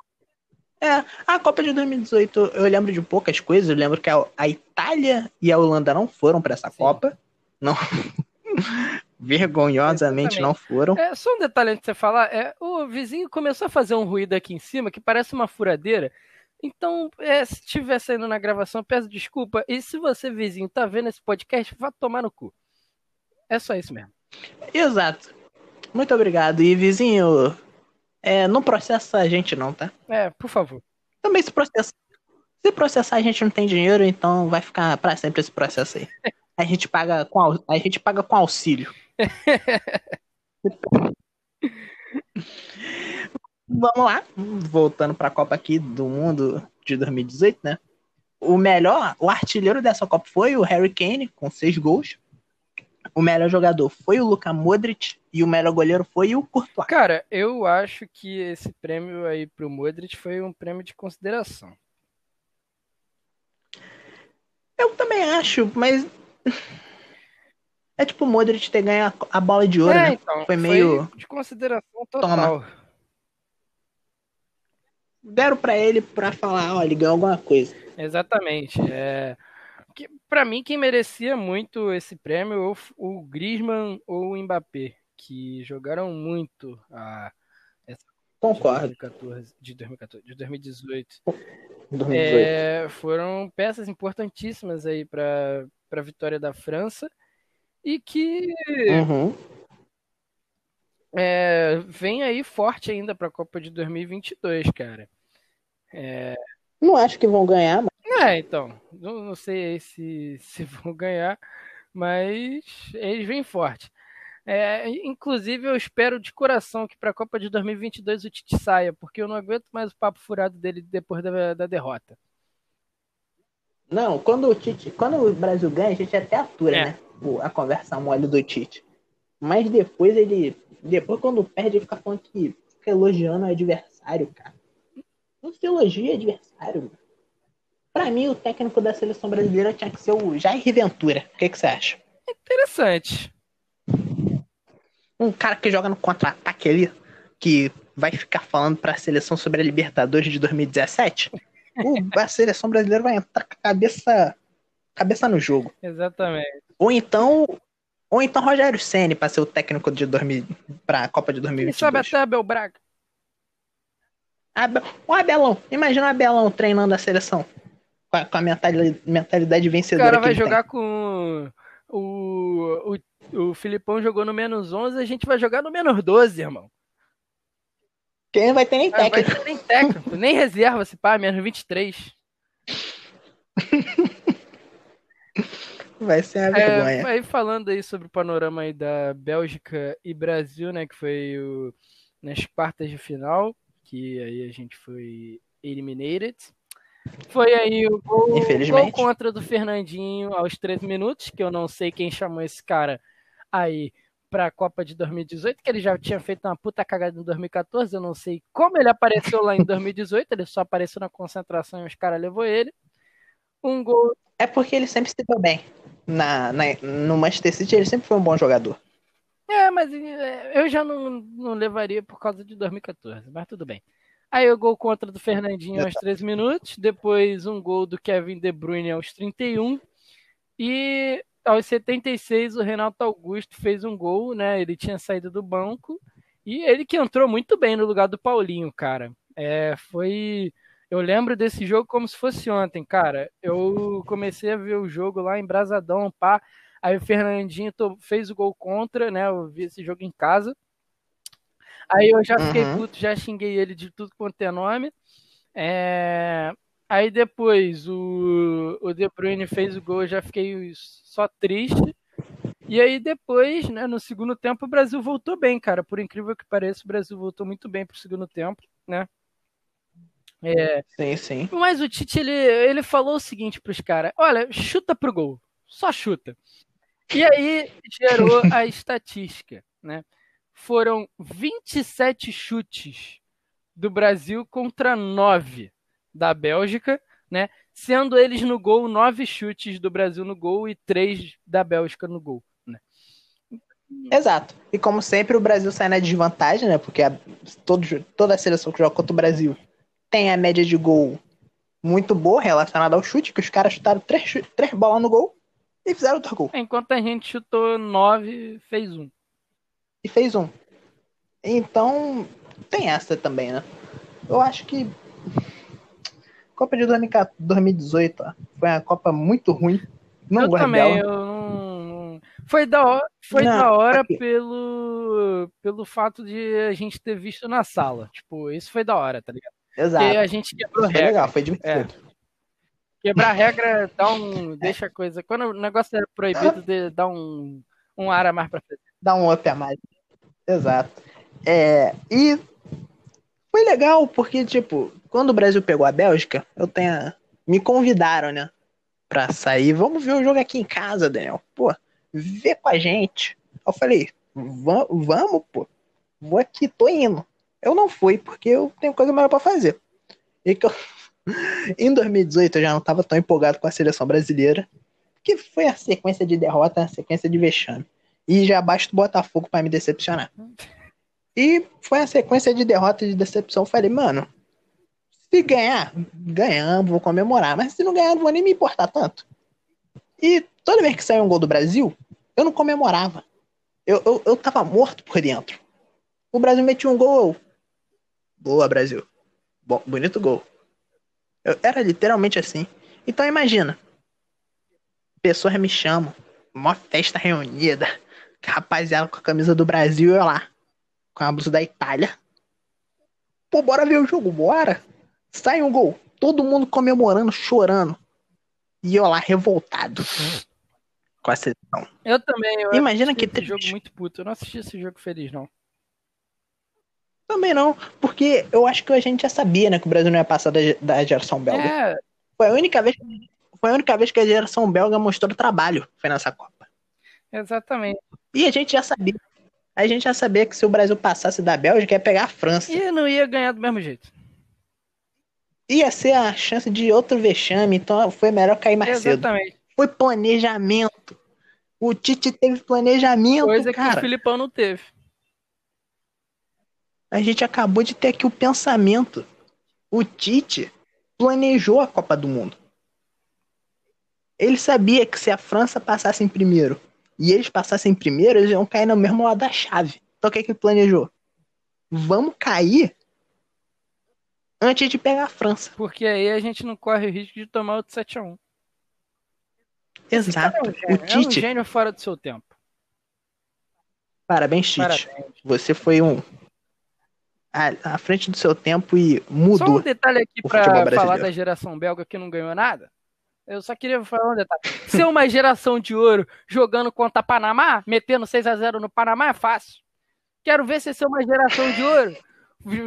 É, a Copa de 2018 eu lembro de poucas coisas. Eu lembro que a, a Itália e a Holanda não foram pra essa Sim. Copa. Não. *laughs* Vergonhosamente Exatamente. não foram. É, só um detalhe antes de você falar. É, o vizinho começou a fazer um ruído aqui em cima que parece uma furadeira. Então, é, se estiver saindo na gravação, peço desculpa. E se você, vizinho, tá vendo esse podcast, vá tomar no cu. É só isso mesmo. Exato. Muito obrigado. E vizinho, é, não processa a gente não, tá? É, por favor. Também se processa. Se processar a gente não tem dinheiro, então vai ficar pra sempre esse processo aí. *laughs* A gente paga com, a gente paga com auxílio. *laughs* Vamos lá, voltando para a Copa aqui do Mundo de 2018, né? O melhor, o artilheiro dessa Copa foi o Harry Kane, com seis gols. O melhor jogador foi o Luka Modric e o melhor goleiro foi o Courtois. Cara, eu acho que esse prêmio aí pro Modric foi um prêmio de consideração. Eu também acho, mas é tipo o Modric ter ganho a- a bola de ouro, é, né? então, Foi meio- de consideração total. Deram pra ele pra falar, ó, ele ganhou alguma coisa. Exatamente. É, que, para mim, quem merecia muito esse prêmio ou f- o Griezmann ou o Mbappé, que jogaram muito a de Concordo. 2014, de 2014, de 2018. 2018. É, foram peças importantíssimas aí para para a vitória da França e que Uhum. é, vem aí forte ainda para a Copa de 2022, cara. Não acho que vão ganhar, mas É, então, não, não sei aí se, se *laughs* vão ganhar, mas eles vêm forte. É, inclusive, eu espero de coração que para a Copa de 2022 o Tite saia, porque eu não aguento mais o papo furado dele depois da, da derrota. não, quando o Tite, quando o Brasil ganha, a gente até atura, É. né? O- A conversa mole do Tite. Mas depois ele, depois quando perde, ele fica falando que fica elogiando o adversário, cara. Não se elogia adversário. mano. Pra mim, o técnico da seleção brasileira tinha que ser o Jair Ventura. O que, que você acha? Interessante. Um cara que joga no contra-ataque ali, que vai ficar falando pra seleção sobre a Libertadores de 2017. O- *laughs* a seleção brasileira vai entrar com a cabeça, cabeça no jogo. Exatamente. Ou então, ou então Rogério Ceni para ser o técnico de 2000 para a Copa de Quem 2022. sabe até Abel Braga. Abe- O Abelão, imagina o Abelão treinando a seleção com a, com a mentalidade, mentalidade O vencedora cara que vai jogar com o, o, o Filipão jogou no menos 11, a gente vai jogar no menos 12, irmão. Quem vai ter nem Ah, vai técnico. ter nem técnico, nem reserva, se pá, menos 23. *laughs* Vai ser uma É, vergonha. aí falando aí sobre o panorama aí da Bélgica e Brasil, né, que foi o- nas quartas de final, que aí a gente foi eliminated. Foi aí o gol, gol contra do Fernandinho aos 13 minutos, que eu não sei quem chamou esse cara aí pra Copa de 2018, que ele já tinha feito uma puta cagada em 2014, eu não sei como ele apareceu lá em 2018, ele só apareceu na concentração e os caras levou ele. Um gol É porque ele sempre se deu bem. Na, na- no Manchester City ele sempre foi um bom jogador. É, mas é, eu já não, não levaria por causa de 2014, mas tudo bem. Aí o gol contra do Fernandinho aos 13 minutos, depois um gol do Kevin De Bruyne aos 31 e aos 76 o Renato Augusto fez um gol, né? Ele tinha saído do banco e ele que entrou muito bem no lugar do Paulinho, cara. É, foi eu lembro desse jogo como se fosse ontem, cara. Eu comecei a ver o jogo lá em Brasadão, pá. Aí o Fernandinho fez o gol contra, né? Eu vi esse jogo em casa. Aí eu já fiquei Uhum. puto, já xinguei ele de tudo quanto é nome. É, Aí depois o, o De Bruyne fez o gol, eu já fiquei só triste. E aí depois, né, no segundo tempo, o Brasil voltou bem, cara. Por incrível que pareça, o Brasil voltou muito bem pro segundo tempo, né? É, Sim, sim. mas o Tite, ele, ele falou o seguinte pros caras: olha, chuta pro gol, só chuta. E aí gerou a *laughs* estatística, né? Foram 27 chutes do Brasil contra 9 da Bélgica, né? Sendo eles no gol, 9 chutes do Brasil no gol e 3 da Bélgica no gol. Né? Exato. E como sempre, o Brasil sai na desvantagem, né? Porque a, todo, toda a seleção que joga contra o Brasil tem a média de gol muito boa relacionada ao chute, que os caras chutaram três, três bolas no gol e fizeram outro gol. Enquanto a gente chutou 9, fez um. E fez um. Então, tem essa também, né? Eu acho que. Copa de 2014 2018 ó, foi uma Copa muito ruim. Não eu também, dela. eu não, não- Foi da hora, foi Não, da hora aqui. pelo, pelo fato de a gente ter visto na sala. Tipo, isso foi da hora, tá ligado? Porque Exato. a gente quebrou Foi regra. legal, foi divertido. Quebrar *laughs* regra dá um. deixa a coisa. Quando o negócio é proibido, de- dá um, um ar a mais pra frente. Dá um up a mais. Exato. É, e foi legal, porque, tipo, quando o Brasil pegou a Bélgica, eu tenho. Me convidaram, né? Pra sair. Vamos ver o jogo aqui em casa, Daniel. Pô, vê com a gente. Eu falei, "Va- vamos, pô. Vou aqui, tô indo. Eu não fui, porque eu tenho coisa melhor pra fazer. E que eu... *laughs* em 2018 eu já não tava tão empolgado com a seleção brasileira. Que foi a sequência de derrota, a sequência de vexame. E já basta o Botafogo pra me decepcionar. E foi a sequência de derrota e de decepção. Eu falei, mano, se ganhar, ganhamos, vou comemorar. Mas se não ganhar, não vou nem me importar tanto. E toda vez que saiu um gol do Brasil, eu não comemorava. Eu, eu, eu tava morto por dentro. O Brasil metia um gol. Boa, Brasil. Bom, bonito gol. Eu, era literalmente assim. Então imagina. Pessoas me chamam. Uma festa reunida. Rapaziada com a camisa do Brasil e eu lá. Com a blusa da Itália. Pô, bora ver o jogo, bora. Sai um gol. Todo mundo comemorando, chorando. E eu lá, revoltado. Com a seleção. Eu também. Eu Imagina que esse jogo triste. muito puto. Eu não assisti esse jogo feliz, não. Também não, porque eu acho que a gente já sabia, né, que o Brasil não ia passar da, da geração belga. É, Foi a única vez, foi a única vez que a geração belga mostrou trabalho, foi nessa Copa. exatamente. E a gente já sabia. A gente já sabia que se o Brasil passasse da Bélgica ia pegar a França. E não ia ganhar do mesmo jeito. Ia ser a chance de outro vexame, então foi melhor cair mais cedo. Exatamente. Foi planejamento. O Tite teve planejamento, Coisa que o cara. Filipão não teve. A gente acabou de ter aqui o pensamento. O Tite planejou a Copa do Mundo. Ele sabia que se a França passasse em primeiro e eles passassem em primeiro, eles iam cair no mesmo lado da chave. Então o que, que ele planejou? Vamos cair antes de pegar a França. Porque aí a gente não corre o risco de tomar outro 7x1. Exato. É um O gênio, é um Tite. gênio fora do seu tempo. Parabéns, Tite. Parabéns. Você foi um. À, frente do seu tempo e mudou. Só um detalhe aqui futebol falar da geração belga que não ganhou nada. Eu só queria falar um detalhe. Ser uma geração de ouro jogando contra Panamá, metendo 6 a 0 no Panamá é fácil. Quero ver se ser uma geração de ouro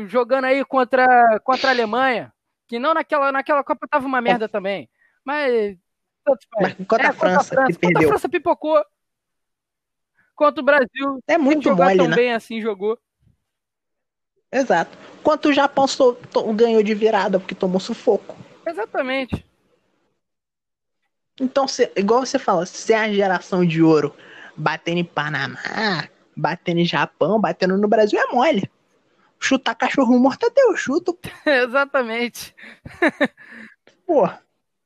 jogando aí contra, contra a Alemanha, que não naquela, naquela Copa tava uma merda também. Mas. Mas contra É, a França, que Contra a perdeu. França pipocou. Contra o Brasil, É muito jogar mole, tão né? bem assim jogou. Exato. Quanto o Japão so- to- ganhou de virada porque tomou sufoco. Exatamente. Então, se- igual você fala, se é a geração de ouro batendo em Panamá, batendo em Japão, batendo no Brasil, é mole. Chutar cachorro morto até eu chuto. *laughs* Exatamente. Pô,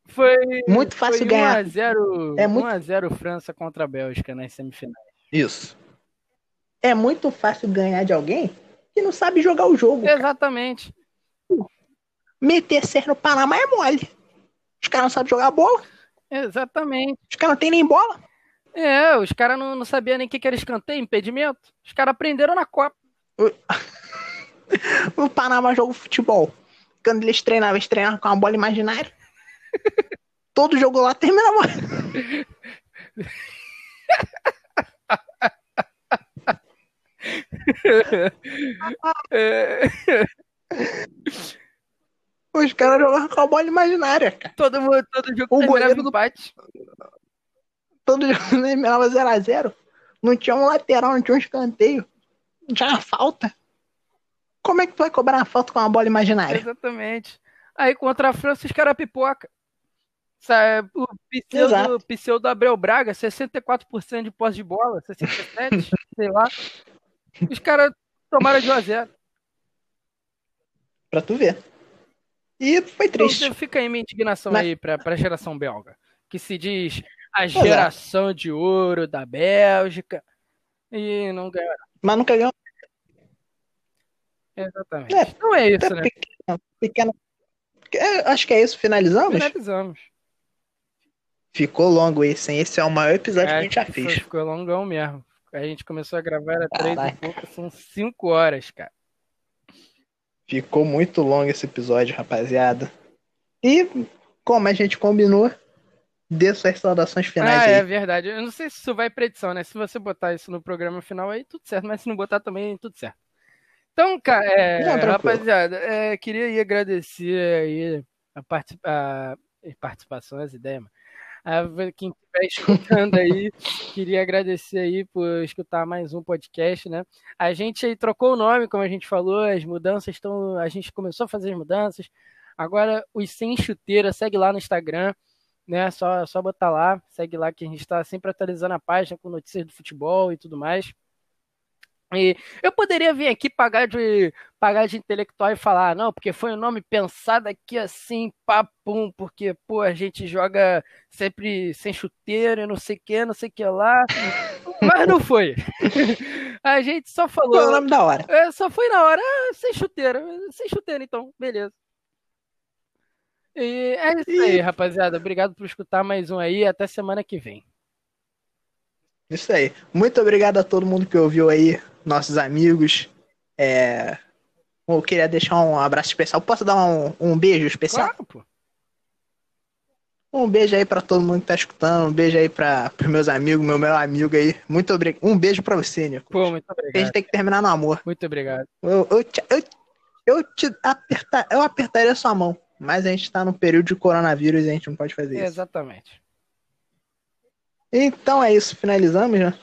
Foi muito fácil foi ganhar. 1x0 É muito- 1x0 França contra a Bélgica nas semifinais. Isso. É muito fácil ganhar de alguém que não sabe jogar o jogo. cara. Exatamente. Meter ser no Panamá é mole. Os caras não sabem jogar bola. Exatamente. Os caras não tem nem bola. É, os caras não, não sabiam nem o que, que era escanteio, impedimento. Os caras aprenderam na Copa. O *laughs* Panamá joga futebol. Quando eles treinavam, eles treinavam com uma bola imaginária. *laughs* Todo jogo lá terminava. *laughs* É, Os caras jogavam com a bola imaginária, cara. todo, mundo, todo jogo O goleiro do- empate. Todo jogo *laughs* terminava 0x0. Não tinha um lateral, não tinha um escanteio. Não tinha uma falta. Como é que tu vai cobrar uma falta com uma bola imaginária? Exatamente. Aí contra a França, os caras pipoca. Sabe, o pseudo, pseudo Abreu Braga, 64% de posse de bola, 67%, *laughs* sei lá. Os caras tomaram de 1 a 0 Pra tu ver. E foi triste. Então, fica aí minha indignação Mas- aí pra, pra geração belga. Que se diz a geração de ouro da Bélgica. E não ganhou. Mas nunca ganhou. Exatamente. É, então é isso, né? pequeno, pequeno. É, Acho que é isso. Finalizamos? Finalizamos. Ficou longo esse, hein? Esse é o maior episódio que a É, gente já fez. Ficou longão mesmo. A gente começou a gravar era três e pouco, são cinco horas, cara. Ficou muito longo esse episódio, rapaziada. E, como a gente combinou, dê suas saudações finais Ah, aí. é verdade. Eu não sei se isso vai pra edição, né? Se você botar isso no programa final aí, tudo certo. Mas se não botar também, tudo certo. Então, cara, é, Não, rapaziada, é, queria aí agradecer aí a, a participação, as ideias, mano. Quem estiver *laughs* escutando aí, queria agradecer aí por escutar mais um podcast, né? A gente aí trocou o nome, como a gente falou, as mudanças estão. A gente começou a fazer as mudanças. Agora, os Sem Chuteira, segue lá no Instagram, né? Só, só botar lá, segue lá que a gente está sempre atualizando a página com notícias do futebol e tudo mais. E eu poderia vir aqui pagar de pagar de intelectual e falar, não, porque foi um nome pensado aqui assim, papum, porque, pô, a gente joga sempre sem chuteiro e não sei o que, não sei o que lá. Mas não foi. *laughs* A gente só falou. É o nome da hora? É, só foi na hora, ah, sem chuteira. Sem chuteira, então, beleza. E é isso aí, E- rapaziada. Obrigado por escutar mais um aí. Até semana que vem. Isso aí. Muito obrigado a todo mundo que ouviu aí, nossos amigos. É, Eu queria deixar um abraço especial. Posso dar um, um beijo especial? Claro, pô. Um beijo aí pra todo mundo que tá escutando. Um beijo aí pra, pros meus amigos, meu melhor amigo aí. Muito obrigado. Um beijo pra você, Nico. Pô, muito A gente obrigado. tem que terminar no amor. Muito obrigado. Eu, eu, te, eu, eu te apertar, eu apertaria sua mão. Mas a gente tá num período de coronavírus e a gente não pode fazer isso. Exatamente. Então é isso, finalizamos, né?